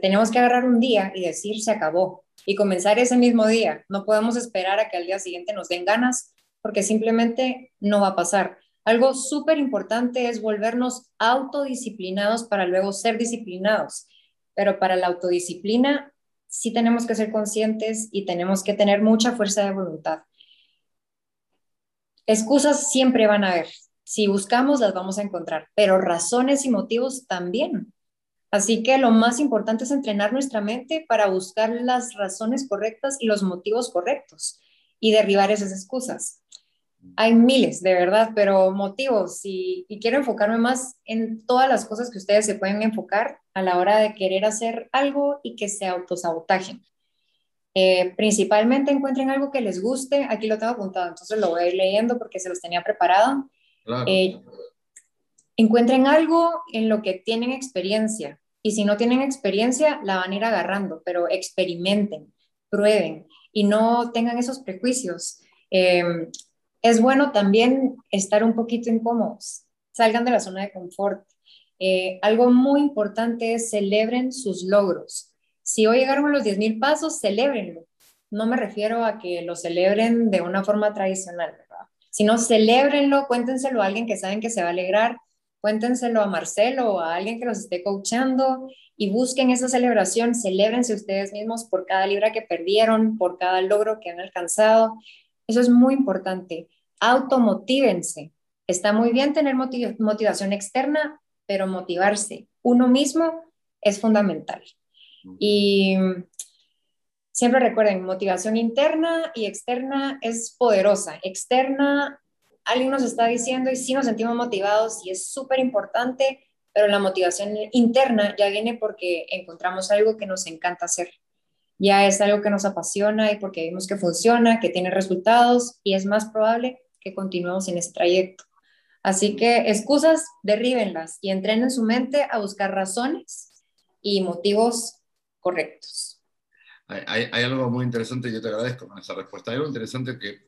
tenemos que agarrar un día y decir se acabó y comenzar ese mismo día. No podemos esperar a que al día siguiente nos den ganas porque simplemente no va a pasar. Algo súper importante es volvernos autodisciplinados para luego ser disciplinados. Pero para la autodisciplina sí tenemos que ser conscientes y tenemos que tener mucha fuerza de voluntad. Excusas siempre van a haber. Si buscamos, las vamos a encontrar, pero razones y motivos también. Así que lo más importante es entrenar nuestra mente para buscar las razones correctas y los motivos correctos y derribar esas excusas. Hay miles, de verdad, pero motivos y, quiero enfocarme más en todas las cosas que ustedes se pueden enfocar a la hora de querer hacer algo y que se autosabotajen. Eh, principalmente encuentren algo que les guste, aquí lo tengo apuntado, entonces lo voy a ir leyendo porque se los tenía preparado. Eh, encuentren algo en lo que tienen experiencia y si no tienen experiencia la van a ir agarrando, pero experimenten, prueben. y no tengan esos prejuicios. Em, es bueno también estar un poquito incómodos, salgan de la zona de confort. Eh, algo muy importante es celebren sus logros. Si hoy llegaron a los 10.000 pasos, celebrenlo. No me refiero a que lo celebren de una forma tradicional, ¿verdad? Sino celebrenlo, cuéntenselo a alguien que saben que se va a alegrar, cuéntenselo a Marcelo o a alguien que los esté coachando y busquen esa celebración, celébrense ustedes mismos por cada libra que perdieron, por cada logro que han alcanzado. Eso es muy importante. Automotívense. Está muy bien tener motivación externa, pero motivarse uno mismo es fundamental. Y siempre recuerden, motivación interna y externa es poderosa. Externa alguien nos está diciendo y sí nos sentimos motivados y es súper importante, pero la motivación interna ya viene porque encontramos algo que nos encanta hacer. Ya es algo que nos apasiona y porque vimos que funciona, que tiene resultados y es más probable que continuemos en ese trayecto. Así que excusas, derríbenlas y entrenen su mente a buscar razones y motivos correctos. Hay, algo muy interesante, y yo te agradezco con esa respuesta. Hay algo interesante que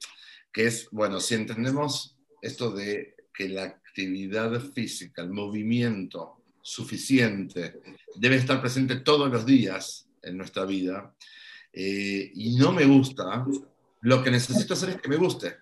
que es, bueno, si entendemos esto de que la actividad física, el movimiento suficiente, debe estar presente todos los días en nuestra vida, eh, y no me gusta, lo que necesito hacer es que me guste.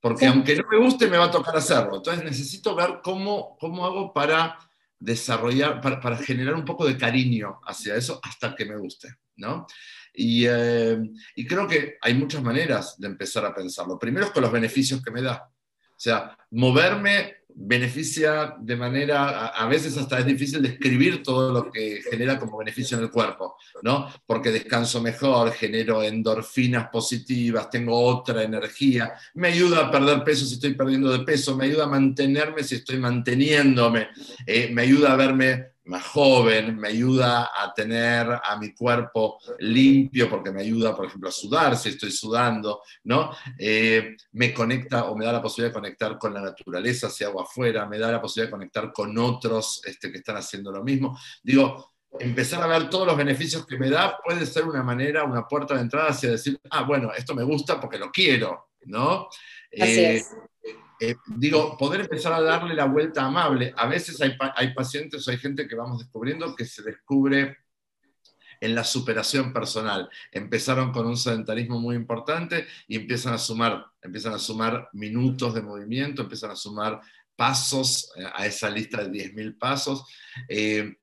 Porque aunque no me guste, me va a tocar hacerlo. Entonces necesito ver cómo, cómo hago para desarrollar, para, para generar un poco de cariño hacia eso hasta que me guste, ¿no? Eh, y, creo que hay muchas maneras de empezar a pensarlo. Primero es con los beneficios que me da. O sea, moverme beneficia de manera, a, veces hasta es difícil describir todo lo que genera como beneficio en el cuerpo, ¿no? Porque descanso mejor, genero endorfinas positivas, tengo otra energía, me ayuda a perder peso si estoy perdiendo de peso, me ayuda a mantenerme si estoy manteniéndome, eh, me ayuda a verme más joven, me ayuda a tener a mi cuerpo limpio porque me ayuda, por ejemplo, a sudar si estoy sudando, ¿no? Eh, me conecta o me da la posibilidad de conectar con la naturaleza si hago afuera, me da la posibilidad de conectar con otros este, que están haciendo lo mismo. Digo, empezar a ver todos los beneficios que me da puede ser una manera, una puerta de entrada hacia decir, ah, bueno, esto me gusta porque lo quiero, ¿no? Así eh, es. Eh, digo, poder empezar a darle la vuelta amable. A veces hay, hay pacientes o hay gente que vamos descubriendo que se descubre en la superación personal. Empezaron con un sedentarismo muy importante y empiezan a sumar, empiezan a sumar minutos de movimiento, empiezan a sumar pasos eh, a esa lista de 10.000 pasos. Eh,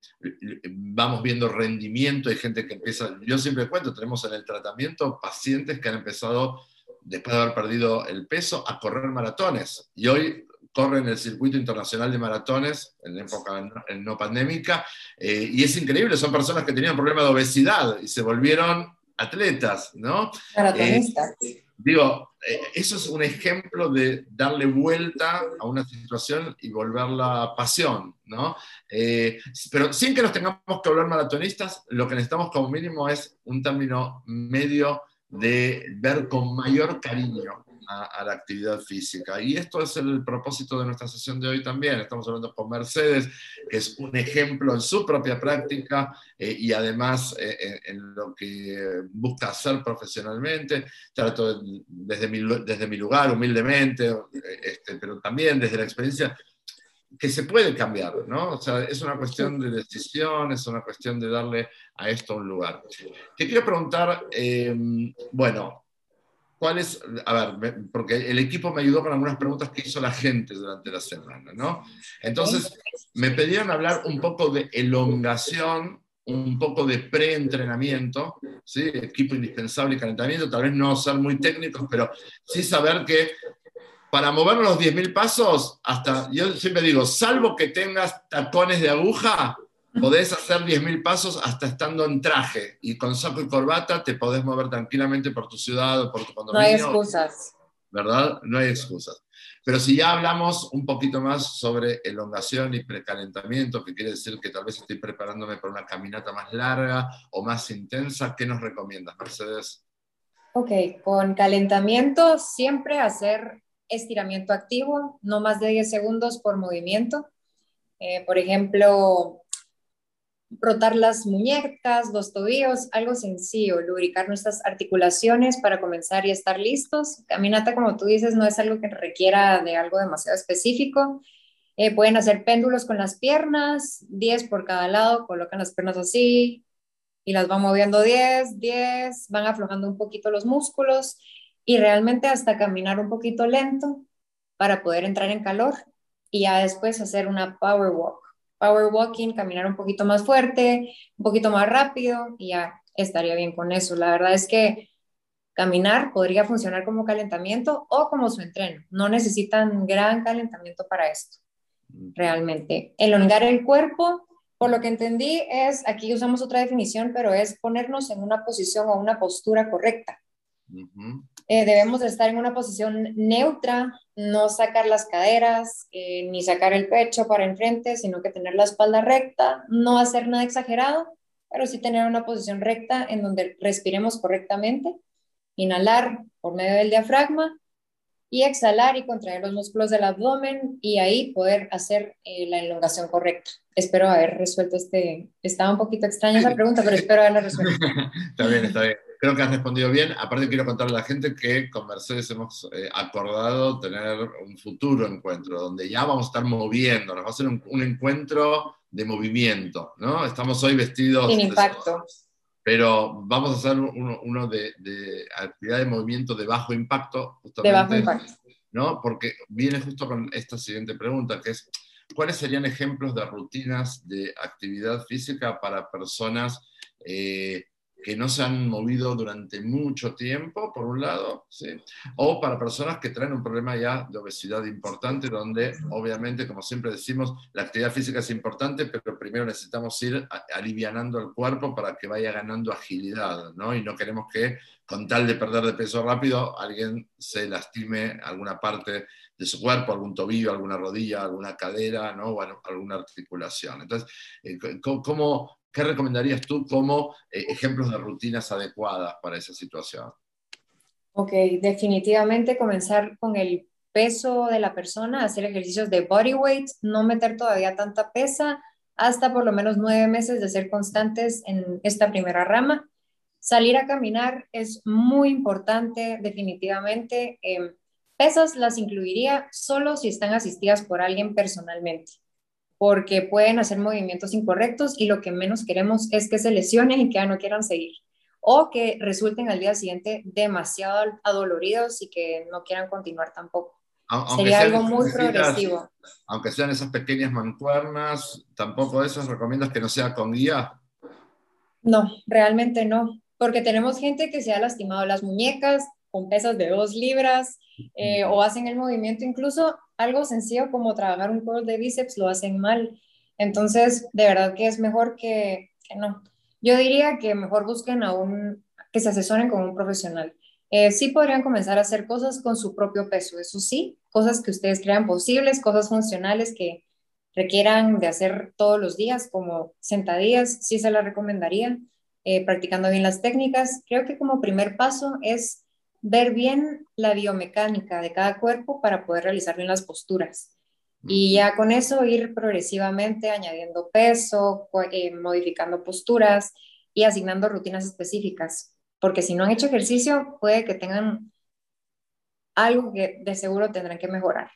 vamos viendo rendimiento, hay gente que empieza, yo siempre cuento, tenemos en el tratamiento pacientes que han empezado después de haber perdido el peso, a correr maratones. Y hoy corren el circuito internacional de maratones en época no pandémica, eh, y es increíble, son personas que tenían problemas de obesidad y se volvieron atletas, ¿no? Maratonistas. Eh, digo, eh, eso es un ejemplo de darle vuelta a una situación y volverla pasión, ¿no? pero sin que nos tengamos que volver maratonistas, lo que necesitamos como mínimo es un término medio de ver con mayor cariño a, la actividad física. Y esto es el propósito de nuestra sesión de hoy también. Estamos hablando con Mercedes, que es un ejemplo en su propia práctica eh, y además eh, en, lo que busca hacer profesionalmente. Trato desde mi, desde mi lugar, humildemente, este, pero también desde la experiencia que se puede cambiar, ¿no? O sea, es una cuestión de decisión, es una cuestión de darle a esto un lugar. Te quiero preguntar, eh, bueno, ¿cuál es, a ver, porque el equipo me ayudó con algunas preguntas que hizo la gente durante la semana, ¿no? Entonces, me pedían hablar un poco de elongación, un poco de preentrenamiento, ¿sí? equipo indispensable y calentamiento, tal vez no ser muy técnicos, pero sí saber que para mover los 10.000 pasos, hasta, yo siempre digo, salvo que tengas tacones de aguja, podés hacer 10.000 pasos hasta estando en traje y con saco y corbata te podés mover tranquilamente por tu ciudad o por tu condominio. No hay excusas. ¿Verdad? No hay excusas. Pero si ya hablamos un poquito más sobre elongación y precalentamiento, que quiere decir que tal vez estoy preparándome para una caminata más larga o más intensa, ¿qué nos recomiendas, Mercedes? Ok, con calentamiento siempre hacer estiramiento activo, no más de 10 segundos por movimiento. Eh, por ejemplo, rotar las muñecas, los tobillos, algo sencillo, lubricar nuestras articulaciones para comenzar y estar listos. Caminata, como tú dices, no es algo que requiera de algo demasiado específico. Eh, pueden hacer péndulos con las piernas, 10 por cada lado, colocan las piernas así y las van moviendo 10, 10, van aflojando un poquito los músculos y realmente hasta caminar un poquito lento para poder entrar en calor y ya después hacer una power walk power walking, caminar un poquito más fuerte, un poquito más rápido y ya estaría bien con eso. La verdad es que caminar podría funcionar como calentamiento o como su entreno. No necesitan gran calentamiento para esto, realmente. Elongar el cuerpo, por lo que entendí, es, aquí usamos otra definición, pero es ponernos en una posición o una postura correcta. Eh, debemos de estar en una posición neutra, no sacar las caderas, eh, ni sacar el pecho para enfrente, sino que tener la espalda recta, no hacer nada exagerado, pero sí tener una posición recta en donde respiremos correctamente, inhalar por medio del diafragma y exhalar y contraer los músculos del abdomen y ahí poder hacer eh, la elongación correcta. Espero haber resuelto este, estaba un poquito extraña esa pregunta, pero espero haberla resuelto. está bien, está bien. Creo que has respondido bien. Aparte quiero contarle a la gente que con Mercedes hemos eh, acordado tener un futuro encuentro donde ya vamos a estar moviendo, va a ser un, encuentro de movimiento, ¿no? Estamos hoy vestidos... Sin impacto. pero vamos a hacer uno, de, de, actividad de movimiento de bajo impacto. Justamente, de bajo impacto. ¿no? Porque viene justo con esta siguiente pregunta, que es, ¿cuáles serían ejemplos de rutinas de actividad física para personas... Eh, que no se han movido durante mucho tiempo, por un lado, o para personas que traen un problema ya de obesidad importante, donde obviamente, como siempre decimos, la actividad física es importante, pero primero necesitamos ir alivianando el cuerpo para que vaya ganando agilidad, ¿no? Y no queremos que con tal de perder de peso rápido, alguien se lastime alguna parte de su cuerpo, algún tobillo, alguna rodilla, alguna cadera, ¿no? o alguna articulación. Entonces, eh, ¿cómo, ¿qué recomendarías tú como eh, ejemplos de rutinas adecuadas para esa situación? Ok, definitivamente comenzar con el peso de la persona, hacer ejercicios de body weight, no meter todavía tanta pesa, hasta por lo menos nueve meses de ser constantes en esta primera rama. Salir a caminar es muy importante, definitivamente. Em, pesas las incluiría solo si están asistidas por alguien personalmente porque pueden hacer movimientos incorrectos y lo que menos queremos es que se lesionen y que ya no quieran seguir o que resulten al día siguiente demasiado adoloridos y que no quieran continuar tampoco. Sería algo muy progresivo. Aunque sean esas pequeñas mancuernas, tampoco eso recomiendas que no sea con guía. No, realmente no, porque tenemos gente que se ha lastimado las muñecas con pesas de dos libras eh, o hacen el movimiento incluso algo sencillo como trabajar un curl de bíceps lo hacen mal. Entonces, de verdad que es mejor que, no. Yo diría que mejor busquen a un, que se asesoren con un profesional. Eh, sí podrían comenzar a hacer cosas con su propio peso, eso sí, cosas que ustedes crean posibles, cosas funcionales que requieran de hacer todos los días, como sentadillas, sí se las recomendaría, eh, practicando bien las técnicas. Creo que como primer paso es ver bien la biomecánica de cada cuerpo para poder realizar bien las posturas. Y ya con eso ir progresivamente añadiendo peso, eh, modificando posturas y asignando rutinas específicas. Porque si no han hecho ejercicio, puede que tengan algo que de seguro tendrán que mejorar.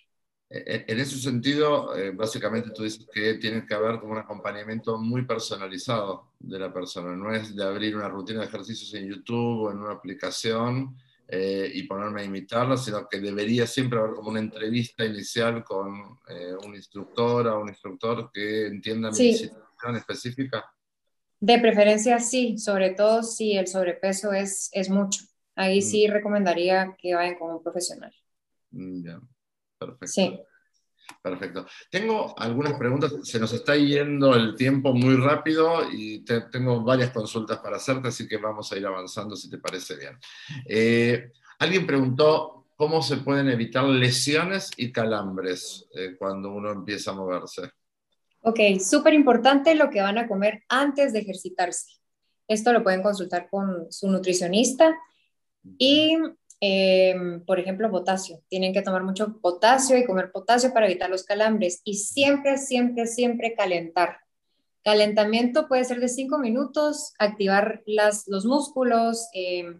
E, e, en ese sentido, eh, básicamente tú dices que tiene que haber como un acompañamiento muy personalizado de la persona. No es de abrir una rutina de ejercicios en YouTube o en una aplicación eh, y ponerme a imitarlo, sino que debería siempre haber como una entrevista inicial con eh, un instructor o un instructor que entienda mi situación específica. De preferencia sí, sobre todo si el sobrepeso es, es mucho. Ahí mm. sí recomendaría que vayan con un profesional. Mm, ya, perfecto. Sí. Perfecto. Tengo algunas preguntas, se nos está yendo el tiempo muy rápido y tengo varias consultas para hacerte, así que vamos a ir avanzando si te parece bien. Eh, alguien preguntó cómo se pueden evitar lesiones y calambres eh, cuando uno empieza a moverse. Ok, súper importante lo que van a comer antes de ejercitarse. Esto lo pueden consultar con su nutricionista y Em, por ejemplo, potasio. Tienen que tomar mucho potasio y comer potasio para evitar los calambres. Y siempre, siempre, siempre calentar. Calentamiento puede ser de 5 minutos, activar las, los músculos, em,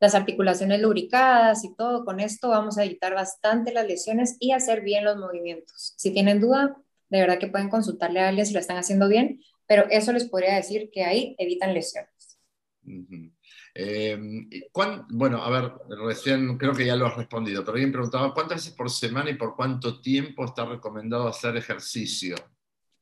las articulaciones lubricadas y todo. Con esto vamos a evitar bastante las lesiones y hacer bien los movimientos. Si tienen duda, de verdad que pueden consultarle a alguien si lo están haciendo bien, pero eso les podría decir que ahí evitan lesiones. Em, bueno, a ver, recién creo que ya lo has respondido, pero alguien preguntaba, ¿cuántas veces por semana y por cuánto tiempo está recomendado hacer ejercicio?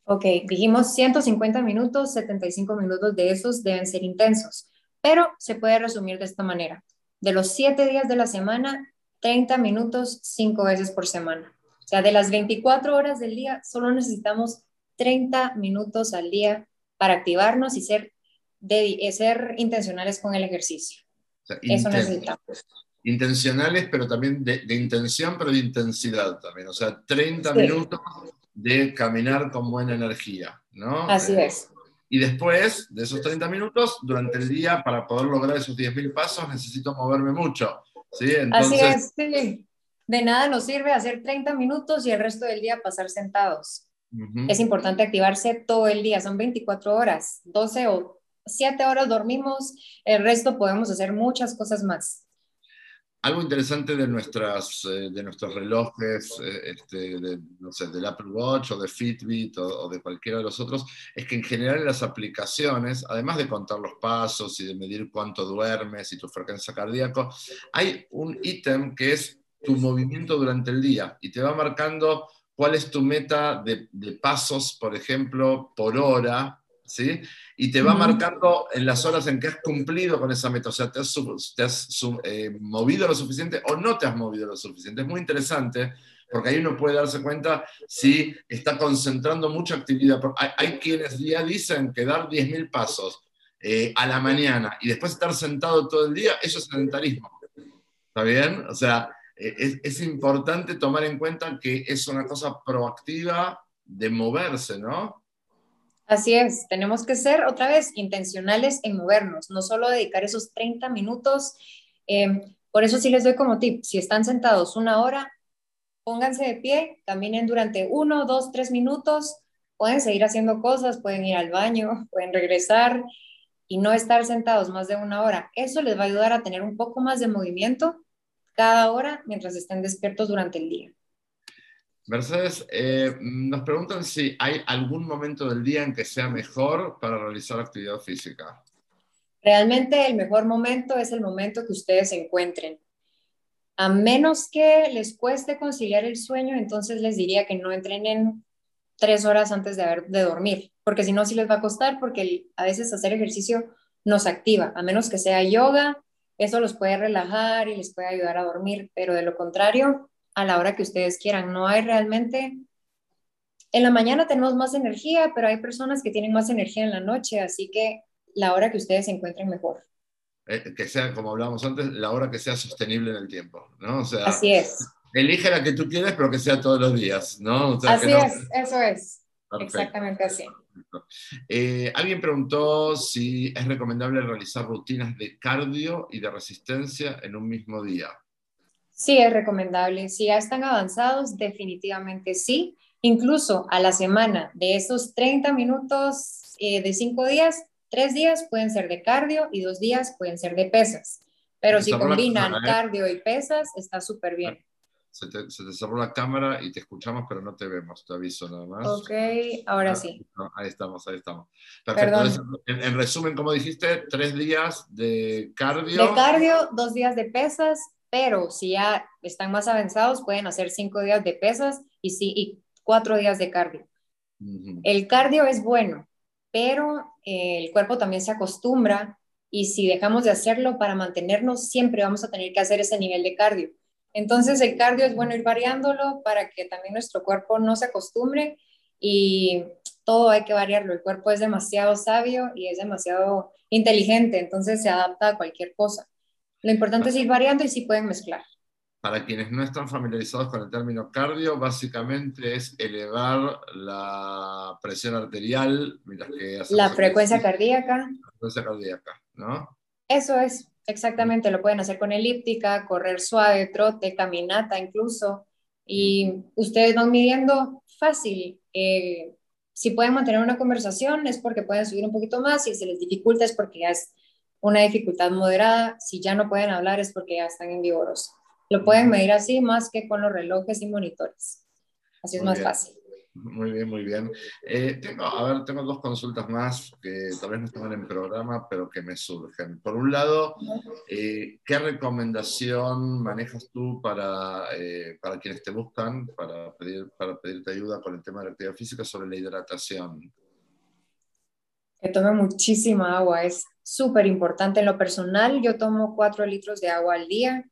Ok, dijimos 150 minutos, 75 minutos de esos deben ser intensos, pero se puede resumir de esta manera. De los 7 días de la semana, 30 minutos 5 veces por semana. O sea, de las 24 horas del día, solo necesitamos 30 minutos al día para activarnos y ser de ser intencionales con el ejercicio. Eso necesitamos. Intencionales, pero también de, intención, pero de intensidad también. O sea, 30 minutos de caminar con buena energía, ¿no? Así eh, es. Y después de esos 30 minutos, durante el día, para poder lograr esos 10.000 pasos, necesito moverme mucho. ¿sí? Así es, sí. De nada nos sirve hacer 30 minutos y el resto del día pasar sentados. Es importante activarse todo el día, son 24 horas, 12 o siete horas dormimos, el resto podemos hacer muchas cosas más. Algo interesante de, nuestras, eh, de nuestros relojes, eh, este, de, no sé, del Apple Watch o de Fitbit o, de cualquiera de los otros, es que en general las aplicaciones, además de contar los pasos y de medir cuánto duermes y tu frecuencia cardíaca, hay un ítem que es tu movimiento durante el día y te va marcando cuál es tu meta de, de pasos, por ejemplo, por hora ¿sí? Y te va marcando en las horas en que has cumplido con esa meta, o sea, te has, eh, movido lo suficiente o no te has movido lo suficiente. Es muy interesante porque ahí uno puede darse cuenta si está concentrando mucha actividad. Hay, quienes ya dicen que dar 10.000 pasos eh, a la mañana y después estar sentado todo el día, eso es sedentarismo. ¿Está bien? O sea, eh, es, es importante tomar en cuenta que es una cosa proactiva de moverse, ¿no? Así es, tenemos que ser otra vez intencionales en movernos, no solo dedicar esos 30 minutos. Em, por eso sí les doy como tip, si están sentados una hora, pónganse de pie, caminen durante uno, dos, tres minutos, pueden seguir haciendo cosas, pueden ir al baño, pueden regresar y no estar sentados más de una hora. Eso les va a ayudar a tener un poco más de movimiento cada hora mientras estén despiertos durante el día. Mercedes, eh, nos preguntan si hay algún momento del día en que sea mejor para realizar actividad física. Realmente el mejor momento es el momento que ustedes encuentren. A menos que les cueste conciliar el sueño, entonces les diría que no entrenen tres horas antes de, de dormir, porque si no, sí les va a costar, porque a veces hacer ejercicio nos activa, a menos que sea yoga, eso los puede relajar y les puede ayudar a dormir, pero de lo contrario, a la hora que ustedes quieran. No hay realmente... En la mañana tenemos más energía, pero hay personas que tienen más energía en la noche, así que la hora que ustedes se encuentren mejor. Eh, que sea, como hablábamos antes, la hora que sea sostenible en el tiempo, ¿no? O sea, Así es. Elige la que tú quieres, pero que sea todos los días, ¿no? así es, eso es. Exactamente así. Eh, alguien preguntó si es recomendable realizar rutinas de cardio y de resistencia en un mismo día. Sí, es recomendable. Si ya están avanzados, definitivamente sí. Incluso a la semana de esos 30 minutos eh, de 5 días, 3 días pueden ser de cardio y 2 días pueden ser de pesas. Pero si combinan ¿eh? cardio y pesas, está súper bien. Se te, cerró la cámara y te escuchamos, pero no te vemos, te aviso nada más. Ok, ahora ah, sí. ahí estamos, ahí estamos. Perfecto. En, en, resumen, como dijiste, tres días de cardio. De cardio, dos días de pesas pero si ya están más avanzados, pueden hacer cinco días de pesas y, sí, y cuatro días de cardio. El cardio es bueno, pero eh, el cuerpo también se acostumbra y si dejamos de hacerlo para mantenernos, siempre vamos a tener que hacer ese nivel de cardio. Entonces el cardio es bueno ir variándolo para que también nuestro cuerpo no se acostumbre y todo hay que variarlo. El cuerpo es demasiado sabio y es demasiado inteligente, entonces se adapta a cualquier cosa. Lo importante es ir variando y sí pueden mezclar. Para quienes no están familiarizados con el término cardio, básicamente es elevar la presión arterial. la frecuencia cardíaca. La frecuencia cardíaca, ¿no? Eso es, exactamente. Lo pueden hacer con elíptica, correr suave, trote, caminata incluso. Y ustedes van midiendo fácil. Eh, si pueden mantener una conversación es porque pueden subir un poquito más, si se les dificulta es porque ya es una dificultad moderada, si ya no pueden hablar es porque ya están en vigoroso. Lo pueden medir así más que con los relojes y monitores. Así es más fácil. Muy bien, muy bien. Eh, tengo, a ver, tengo dos consultas más que tal vez no están en programa, pero que me surgen. Por un lado, eh, ¿qué recomendación manejas tú para, eh, para quienes te buscan, para, pedir, para pedirte ayuda con el tema de la actividad física sobre la hidratación? Que tome muchísima agua, es súper importante. En lo personal, yo tomo cuatro litros de agua al día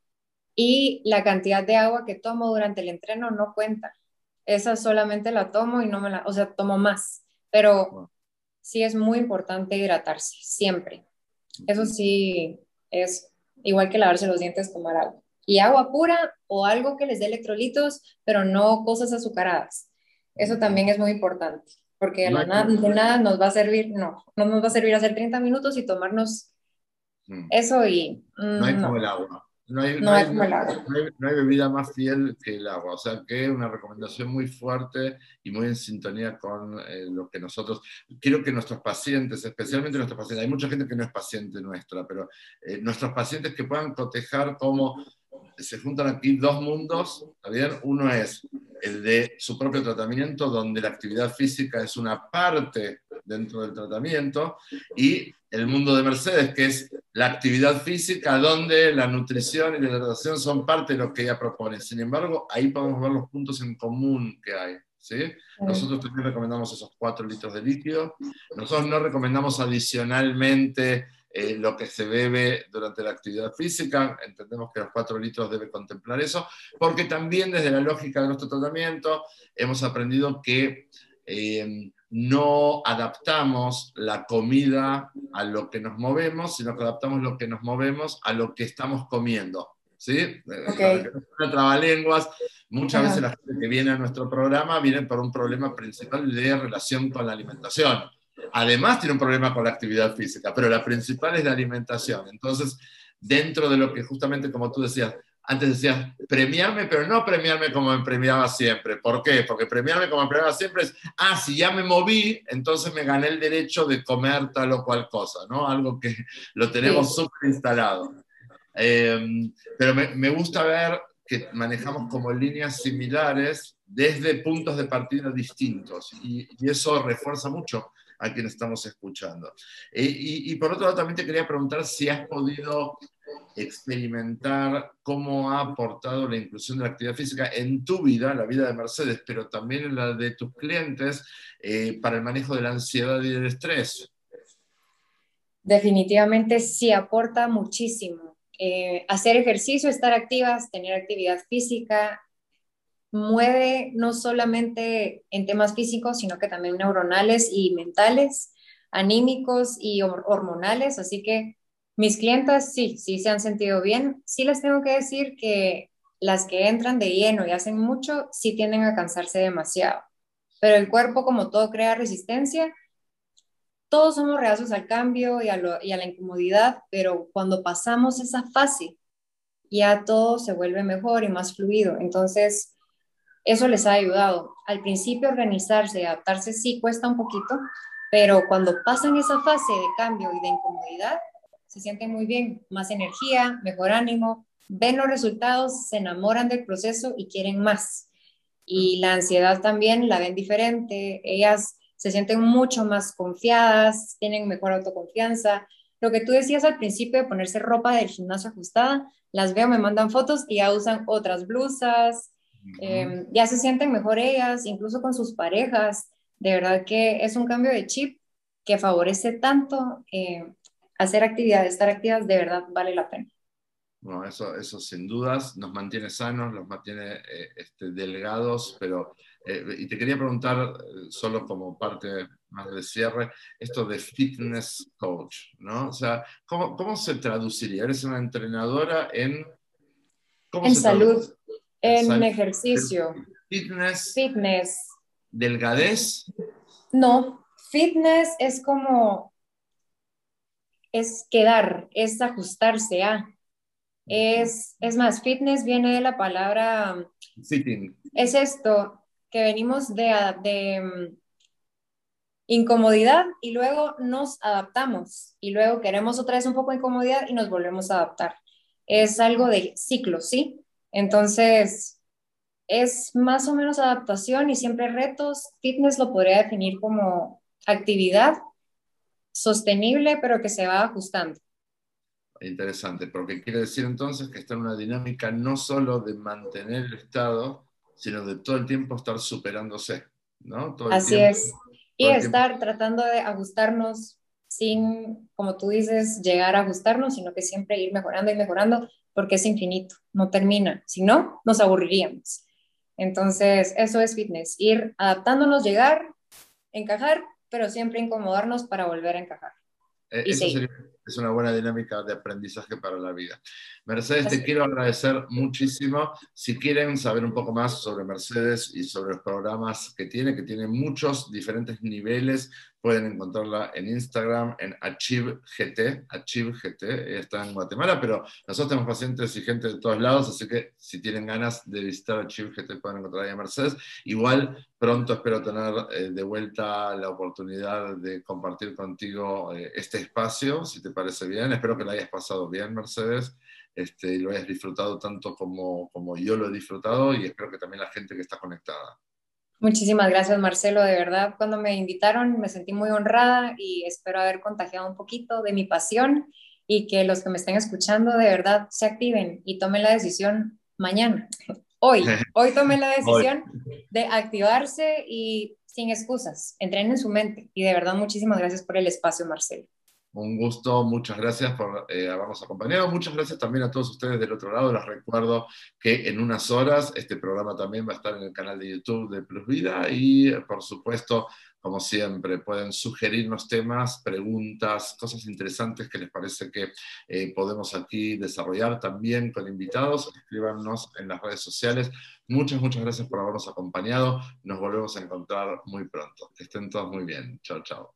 y la cantidad de agua que tomo durante el entreno no cuenta esa solamente la tomo y no me la, o sea, tomo más, pero sí es muy importante hidratarse, siempre. Eso sí es igual que lavarse los dientes, tomar agua. Y agua pura o algo que les dé electrolitos, pero no cosas azucaradas. Eso también es muy importante, porque de, nada, nada nos va a servir, no, no nos va a servir hacer 30 minutos y tomarnos mm. eso y... no hay mm, como el agua. No hay, no, hay, bebida más fiel que el agua, o sea que una recomendación muy fuerte y muy en sintonía con eh, lo que nosotros, quiero que nuestros pacientes, especialmente nuestros pacientes, hay mucha gente que no es paciente nuestra, pero eh, nuestros pacientes que puedan cotejar cómo se juntan aquí dos mundos, ¿está bien? Uno es el de su propio tratamiento, donde la actividad física es una parte dentro del tratamiento, y el mundo de Mercedes, que es la actividad física, donde la nutrición y la hidratación son parte de lo que ella propone. Sin embargo, ahí podemos ver los puntos en común que hay. ¿sí? Nosotros también recomendamos esos 4 litros de líquido. Nosotros no recomendamos adicionalmente eh, lo que se bebe durante la actividad física. Entendemos que los 4 litros debe contemplar eso, porque también desde la lógica de nuestro tratamiento hemos aprendido que eh, no adaptamos la comida a lo que nos movemos, sino que adaptamos lo que nos movemos a lo que estamos comiendo. ¿Sí? Eh, okay. trabalenguas. Muchas veces la gente que viene a nuestro programa viene por un problema principal de relación con la alimentación. Además tiene un problema con la actividad física, pero la principal es la alimentación. Entonces, dentro de lo que justamente, como tú decías, antes decías premiarme, pero no premiarme como me premiaba siempre. ¿Por qué? Porque premiarme como me premiaba siempre es, ah, si ya me moví, entonces me gané el derecho de comer tal o cual cosa, ¿no? Algo que lo tenemos súper instalado. Em, pero me, me, gusta ver que manejamos como líneas similares desde puntos de partida distintos y, y eso refuerza mucho a quien estamos escuchando. Eh, y, por otro lado, también te quería preguntar si has podido experimentar cómo ha aportado la inclusión de la actividad física en tu vida, la vida de Mercedes, pero también en la de tus clientes eh, para el manejo de la ansiedad y del estrés. Definitivamente sí aporta muchísimo. Eh, hacer ejercicio, estar activas, tener actividad física, mueve no solamente en temas físicos, sino que también neuronales y mentales, anímicos y hormonales. Así que mis clientas sí, sí se han sentido bien. Sí les tengo que decir que las que entran de lleno y hacen mucho, sí tienden a cansarse demasiado. Pero el cuerpo, como todo, crea resistencia. Todos somos reacios al cambio y a, y a la incomodidad, pero cuando pasamos esa fase, ya todo se vuelve mejor y más fluido. Entonces, eso les ha ayudado. Al principio organizarse y adaptarse sí cuesta un poquito, pero cuando pasan esa fase de cambio y de incomodidad, se sienten muy bien, más energía, mejor ánimo, ven los resultados, se enamoran del proceso y quieren más. Y la ansiedad también la ven diferente, ellas se sienten mucho más confiadas, tienen mejor autoconfianza. Lo que tú decías al principio de ponerse ropa del gimnasio ajustada, las veo, me mandan fotos y ya usan otras blusas, em, ya se sienten mejor ellas, incluso con sus parejas. De verdad que es un cambio de chip que favorece tanto eh, hacer actividades, estar activas, de verdad vale la pena. Bueno, eso, eso sin dudas nos mantiene sanos, nos mantiene eh, este, delgados, pero, eh, y te quería preguntar, eh, solo como parte más de cierre, esto de fitness coach, ¿no? O sea, ¿cómo, cómo se traduciría? ¿Eres una entrenadora en... en salud, en ejercicio. Fitness. Fitness. ¿Delgadez? No, fitness es como es quedar, es ajustarse a. Es, es más, fitness viene de la palabra... Fitting. Es esto, que venimos de, de incomodidad y luego nos adaptamos y luego queremos otra vez un poco de incomodidad y nos volvemos a adaptar. Es algo de ciclo, ¿sí? Entonces, es más o menos adaptación y siempre retos. Fitness lo podría definir como actividad sostenible, pero que se va ajustando. Interesante, porque quiere decir entonces que está en una dinámica no solo de mantener el estado, sino de todo el tiempo estar superándose, ¿no? Así es. Y estar tratando de ajustarnos sin, como tú dices, llegar a ajustarnos, sino que siempre ir mejorando y mejorando, porque es infinito, no termina. Si no, nos aburriríamos. Entonces, eso es fitness, ir adaptándonos, llegar, encajar, pero siempre incomodarnos para volver a encajar. Eh, eso es una buena dinámica de aprendizaje para la vida. Mercedes, te quiero agradecer muchísimo. Si quieren saber un poco más sobre Mercedes y sobre los programas que tiene, que tiene muchos diferentes niveles, pueden encontrarla en Instagram, en AchieveGT, AchieveGT, está en Guatemala, pero nosotros tenemos pacientes y gente de todos lados, así que si tienen ganas de visitar AchieveGT pueden encontrar ahí a Mercedes. Igual pronto espero tener eh, de vuelta la oportunidad de compartir contigo eh, este espacio, si te parece bien. Espero que lo hayas pasado bien, Mercedes. Este, y lo hayas disfrutado tanto como, como yo lo he disfrutado y espero que también la gente que está conectada. Muchísimas gracias, Marcelo. De verdad, cuando me invitaron me sentí muy honrada y espero haber contagiado un poquito de mi pasión y que los que me estén escuchando de verdad se activen y tomen la decisión mañana. Hoy, hoy tomen la decisión de activarse y sin excusas, entrenen su mente. Y de verdad, muchísimas gracias por el espacio, Marcelo. Un gusto, muchas gracias por eh, habernos acompañado. Muchas gracias también a todos ustedes del otro lado. Les recuerdo que en unas horas este programa también va a estar en el canal de YouTube de Plus Vida y, por supuesto, como siempre, pueden sugerirnos temas, preguntas, cosas interesantes que les parece que eh, podemos aquí desarrollar también con invitados. Escríbanos en las redes sociales. Muchas, muchas gracias por habernos acompañado. Nos volvemos a encontrar muy pronto. Estén todos muy bien. Chao, chao.